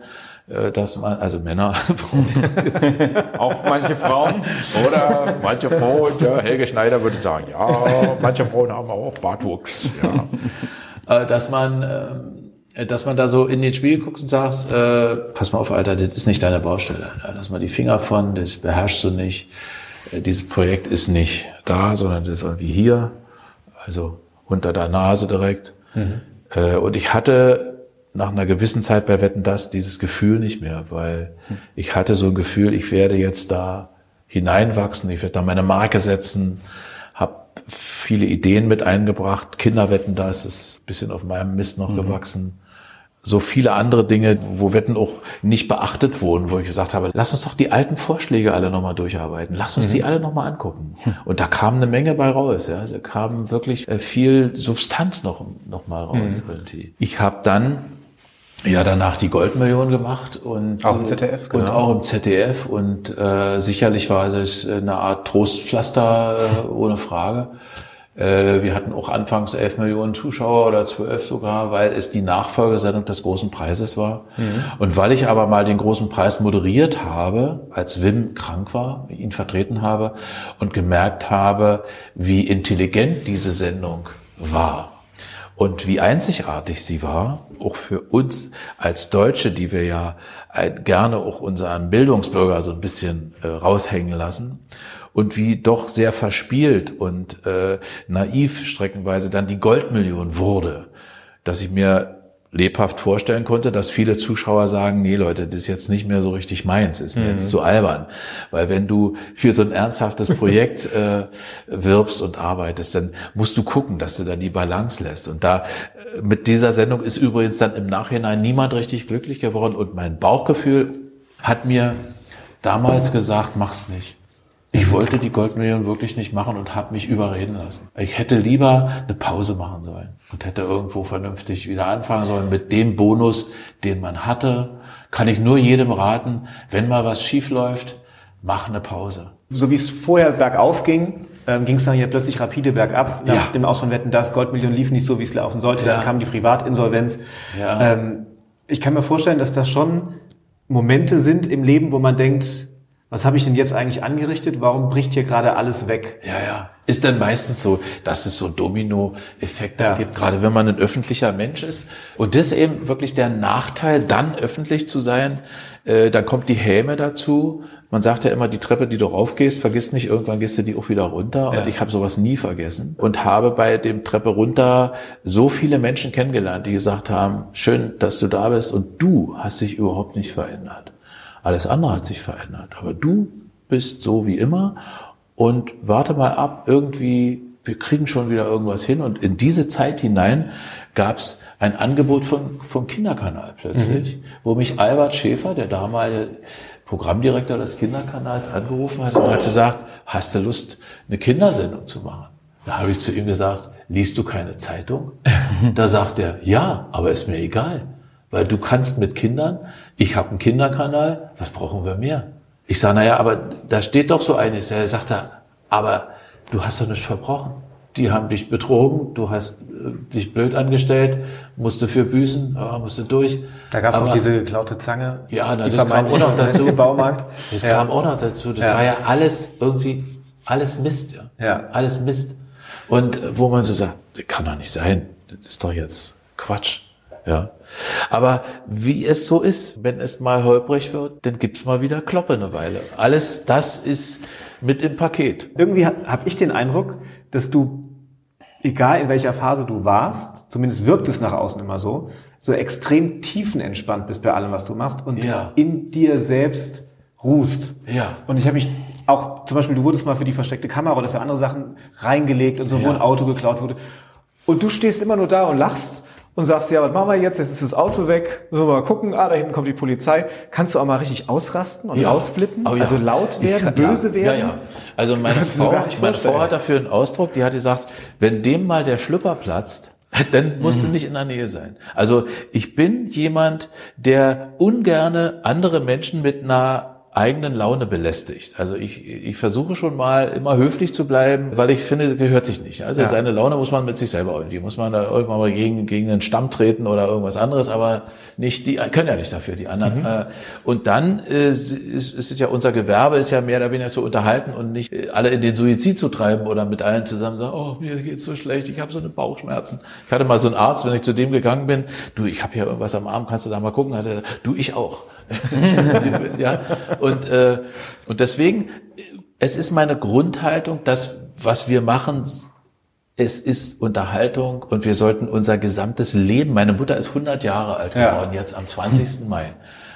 dass man, also Männer, [laughs] Auch manche Frauen. oder manche Frauen, ja, Helge Schneider würde sagen, ja, manche Frauen haben auch Bartwuchs, ja. [laughs] Äh, dass man, ähm, dass man da so in den Spiegel guckt und sagt, äh, pass mal auf, Alter, das ist nicht deine Baustelle. Lass mal die Finger von, das beherrschst du nicht. Äh, Dieses Projekt ist nicht da, sondern das ist irgendwie hier, also unter der Nase direkt. Äh, Und ich hatte nach einer gewissen Zeit bei Wetten das dieses Gefühl nicht mehr, weil ich hatte so ein Gefühl, ich werde jetzt da hineinwachsen, ich werde da meine Marke setzen, habe viele Ideen mit eingebracht. Kinder wetten das ist ein bisschen auf meinem Mist noch gewachsen. So viele andere Dinge, wo Wetten auch nicht beachtet wurden, wo ich gesagt habe, lass uns doch die alten Vorschläge alle nochmal durcharbeiten. Lass uns die alle nochmal angucken. Und da kam eine Menge bei raus. Ja. Also kam wirklich äh, viel Substanz noch, noch mal raus. Irgendwie. Ich habe dann ja danach die Goldmillion gemacht und Auch im ZDF, und genau. auch im ZDF und äh, sicherlich war das eine Art Trostpflaster äh, ohne Frage. Äh, wir hatten auch anfangs 11 Millionen Zuschauer oder 12 sogar, weil es die Nachfolgesendung des großen Preises war. Und weil ich aber mal den großen Preis moderiert habe, als Wim krank war, ihn vertreten habe und gemerkt habe, wie intelligent diese Sendung war und wie einzigartig sie war, auch für uns als Deutsche, die wir ja äh, gerne auch unseren Bildungsbürger so ein bisschen äh, raushängen lassen. Und wie doch sehr verspielt und äh, naiv streckenweise dann die Goldmillion wurde, dass ich mir lebhaft vorstellen konnte, dass viele Zuschauer sagen, nee Leute, das ist jetzt nicht mehr so richtig meins, ist mir jetzt zu albern. Weil wenn du für so ein ernsthaftes [laughs] Projekt äh, wirbst und arbeitest, dann musst du gucken, dass du da die Balance lässt. Und da äh, mit dieser Sendung ist übrigens dann im Nachhinein niemand richtig glücklich geworden. Und mein Bauchgefühl hat mir damals gesagt, mach's nicht. Ich wollte die Goldmillion wirklich nicht machen und habe mich überreden lassen. Ich hätte lieber eine Pause machen sollen und hätte irgendwo vernünftig wieder anfangen sollen mit dem Bonus, den man hatte. Kann ich nur jedem raten, wenn mal was schief läuft, mach eine Pause. So wie es vorher bergauf ging, ähm, ging es dann ja plötzlich rapide bergab. Nach Ja. dem Aus von Wetten, das Goldmillion lief nicht so, wie es laufen sollte. Ja. Dann kam die Privatinsolvenz. Ja. Ähm, ich kann mir vorstellen, dass das schon Momente sind im Leben, wo man denkt, was habe ich denn jetzt eigentlich angerichtet? Warum bricht hier gerade alles weg? Ja, ja. Ist dann meistens so, dass es so Domino-Effekte Ja. gibt, gerade wenn man ein öffentlicher Mensch ist. Und das ist eben wirklich der Nachteil, dann öffentlich zu sein. Äh, dann kommt die Häme dazu. Man sagt ja immer, die Treppe, die du raufgehst, vergiss nicht, irgendwann gehst du die auch wieder runter. Und ich habe sowas nie vergessen. Und habe bei dem Treppe runter so viele Menschen kennengelernt, die gesagt haben, schön, dass du da bist. Und du hast dich überhaupt nicht verändert. Alles andere hat sich verändert. Aber du bist so wie immer und warte mal ab, irgendwie, wir kriegen schon wieder irgendwas hin. Und in diese Zeit hinein gab es ein Angebot von, vom Kinderkanal plötzlich, wo mich Albert Schäfer, der damalige Programmdirektor des Kinderkanals, angerufen hat und hat gesagt, hast du Lust, eine Kindersendung zu machen? Da habe ich zu ihm gesagt, liest du keine Zeitung? [laughs] Da sagt er, ja, aber ist mir egal. Weil du kannst mit Kindern, ich habe einen Kinderkanal, was brauchen wir mehr? Ich sage, naja, aber da steht doch so eines. Er sagt er, aber du hast doch nicht verbrochen. Die haben dich betrogen, du hast äh, dich blöd angestellt, musst du für büßen, musst du durch. Da gab es auch diese geklaute Zange. ja, na, die das kam auch noch dazu. [laughs] Baumarkt. Das Ja. kam auch noch dazu. Das Ja. war ja alles irgendwie, alles Mist, ja. Ja. Alles Mist. Und äh, wo man so sagt, das kann doch nicht sein. Das ist doch jetzt Quatsch. Ja. Aber wie es so ist, wenn es mal holprig wird, dann gibt's mal wieder Kloppe eine Weile. Alles das ist mit im Paket. Irgendwie habe hab ich den Eindruck, dass du, egal in welcher Phase du warst, zumindest wirkt es nach außen immer so, so extrem tiefenentspannt bist bei allem, was du machst und Ja. in dir selbst ruhst. Ja. Und ich habe mich auch, zum Beispiel, du wurdest mal für die versteckte Kamera oder für andere Sachen reingelegt und so, wo Ja. ein Auto geklaut wurde. Und du stehst immer nur da und lachst und sagst, ja, was machen wir jetzt? Jetzt ist das Auto weg. Müssen wir mal gucken. Ah, da hinten kommt die Polizei. Kannst du auch mal richtig ausrasten und ausflippen? Oh ja. Also laut werden, kann- böse ja, werden? Ja, ja. Also meine [laughs] Kannst Frau, meine. Frau hat dafür einen Ausdruck, die hat gesagt, wenn dem mal der Schlüpper platzt, [laughs] dann musst Mhm. du nicht in der Nähe sein. Also ich bin jemand, der ungerne andere Menschen mit einer eigenen Laune belästigt. Also ich, ich versuche schon mal immer höflich zu bleiben, weil ich finde, gehört sich nicht. Also Ja. seine Laune muss man mit sich selber irgendwie, muss man da irgendwann mal gegen, gegen einen Stamm treten oder irgendwas anderes, aber nicht, die können ja nicht dafür, die anderen. Mhm. Äh, Und dann äh, ist, ist es ja unser Gewerbe, ist ja mehr oder weniger zu unterhalten und nicht äh, alle in den Suizid zu treiben oder mit allen zusammen sagen, oh, mir geht's so schlecht, ich habe so eine Bauchschmerzen. Ich hatte mal so einen Arzt, wenn ich zu dem gegangen bin, du, ich habe hier irgendwas am Arm, kannst du da mal gucken? Hat er gesagt, du, ich auch. [laughs] ja, und, äh, und deswegen, es ist meine Grundhaltung, dass was wir machen, es ist Unterhaltung und wir sollten unser gesamtes Leben, meine Mutter ist 100 Jahre alt Ja. geworden, jetzt am 20. Mai.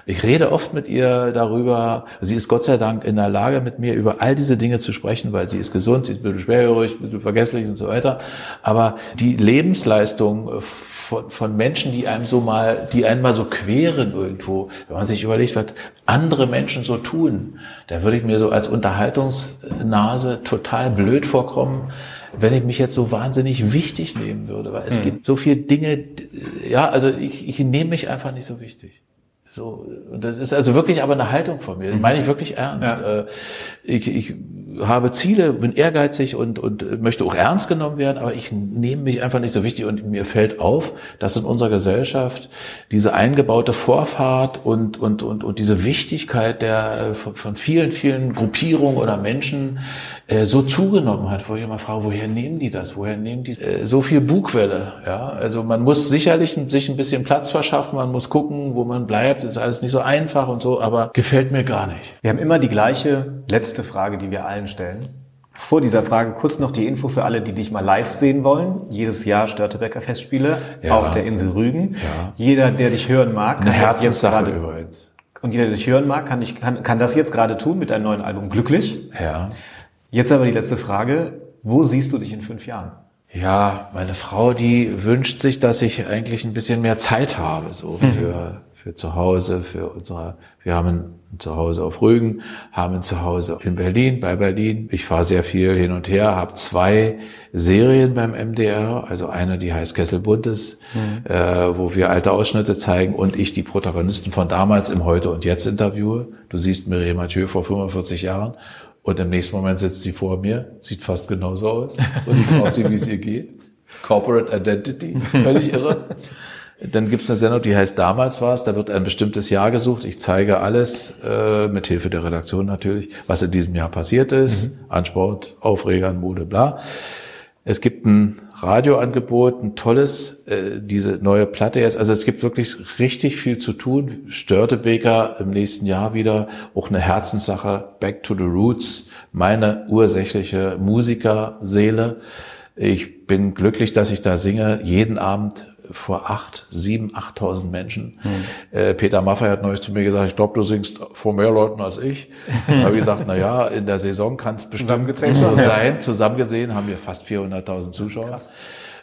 Ich rede oft mit ihr darüber. Sie ist Gott sei Dank in der Lage, mit mir über all diese Dinge zu sprechen, weil sie ist gesund, sie ist ein bisschen schwerhörig, ein bisschen vergesslich und so weiter. Aber die Lebensleistung von, von Menschen, die einem so mal, die einen mal so queren irgendwo, wenn man sich überlegt, was andere Menschen so tun, da würde ich mir so als Unterhaltungsnase total blöd vorkommen, wenn ich mich jetzt so wahnsinnig wichtig nehmen würde, weil es gibt so viele Dinge, ja, also ich, ich nehme mich einfach nicht so wichtig. So, und das ist also wirklich aber eine Haltung von mir. Das meine ich wirklich ernst. Ja. Äh, Ich, ich habe Ziele, bin ehrgeizig und, und möchte auch ernst genommen werden, aber ich nehme mich einfach nicht so wichtig und mir fällt auf, dass in unserer Gesellschaft diese eingebaute Vorfahrt und, und, und, und diese Wichtigkeit der, von, von vielen, vielen Gruppierungen oder Menschen äh, so zugenommen hat, wo ich immer frage, woher nehmen die das? Woher nehmen die äh, so viel Bugwelle? Ja, also man muss sicherlich sich ein bisschen Platz verschaffen, man muss gucken, wo man bleibt. Ist alles nicht so einfach und so, aber gefällt mir gar nicht. Wir haben immer die gleiche letzte Frage, die wir allen stellen. Vor dieser Frage kurz noch die Info für alle, die dich mal live sehen wollen. Jedes Jahr Störtebecker Festspiele Ja. auf der Insel Rügen. Ja. Jeder, der dich hören mag, Eine kann das jetzt Herzenssache gerade, übrigens. und jeder, der dich hören mag, kann, dich, kann, kann das jetzt gerade tun mit deinem neuen Album Glücklich. Ja. Jetzt aber die letzte Frage. Wo siehst du dich in fünf Jahren? Ja, meine Frau, die wünscht sich, dass ich eigentlich ein bisschen mehr Zeit habe, so für, für zu Hause, für unsere, wir haben ein Zuhause auf Rügen, haben ein Zuhause in Berlin, bei Berlin. Ich fahre sehr viel hin und her, habe zwei Serien beim MDR, also eine, die heißt Kessel Buntes, äh, wo wir alte Ausschnitte zeigen und ich die Protagonisten von damals im Heute und Jetzt interviewe. Du siehst Mireille Mathieu vor 45 Jahren und im nächsten Moment sitzt sie vor mir, sieht fast genauso aus und ich frage sie, wie es ihr geht. Corporate Identity, völlig irre. Dann gibt's eine Sendung, die heißt Damals war's. Da wird ein bestimmtes Jahr gesucht. Ich zeige alles, äh, mit Hilfe der Redaktion natürlich, was in diesem Jahr passiert ist. An Sport, Aufregern, Mode, bla. Es gibt ein Radioangebot, ein tolles, äh, diese neue Platte jetzt. Also es gibt wirklich richtig viel zu tun. Störtebeker im nächsten Jahr wieder, auch eine Herzenssache, Back to the Roots, meine ursächliche Musikerseele. Ich bin glücklich, dass ich da singe, jeden Abend vor acht, sieben, achttausend Menschen. Äh, Peter Maffay hat neulich zu mir gesagt, ich glaube, du singst vor mehr Leuten als ich. Da habe ich gesagt, na ja, in der Saison kann es bestimmt so sein. Zusammengesehen haben wir fast 400.000 Zuschauer.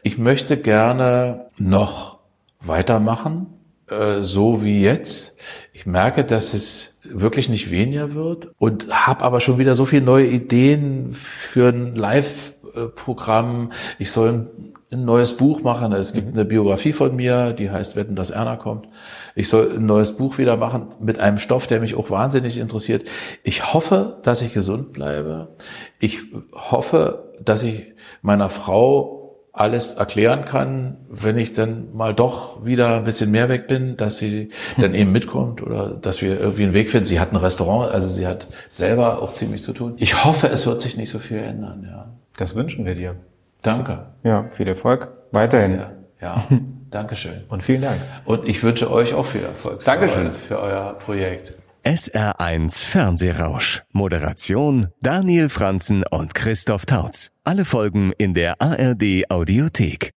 Ich möchte gerne noch weitermachen, äh, so wie jetzt. Ich merke, dass es wirklich nicht weniger wird und habe aber schon wieder so viele neue Ideen für ein Live-Programm. Ich soll ein, neues Buch machen. Es gibt eine Biografie von mir, die heißt Wetten, dass Erna kommt. Ich soll ein neues Buch wieder machen mit einem Stoff, der mich auch wahnsinnig interessiert. Ich hoffe, dass ich gesund bleibe. Ich hoffe, dass ich meiner Frau alles erklären kann, wenn ich dann mal doch wieder ein bisschen mehr weg bin, dass sie dann eben mitkommt oder dass wir irgendwie einen Weg finden. Sie hat ein Restaurant, also sie hat selber auch ziemlich zu tun. Ich hoffe, es wird sich nicht so viel ändern, ja. Das wünschen wir dir. Danke. Ja, viel Erfolg. Weiterhin. Sehr. Ja, [laughs] Dankeschön. Und vielen Dank. Und ich wünsche euch auch viel Erfolg für, Dankeschön. euer, für euer Projekt. SR1 Fernsehrausch. Moderation Daniel Franzen und Christoph Tautz. Alle Folgen in der ARD Audiothek.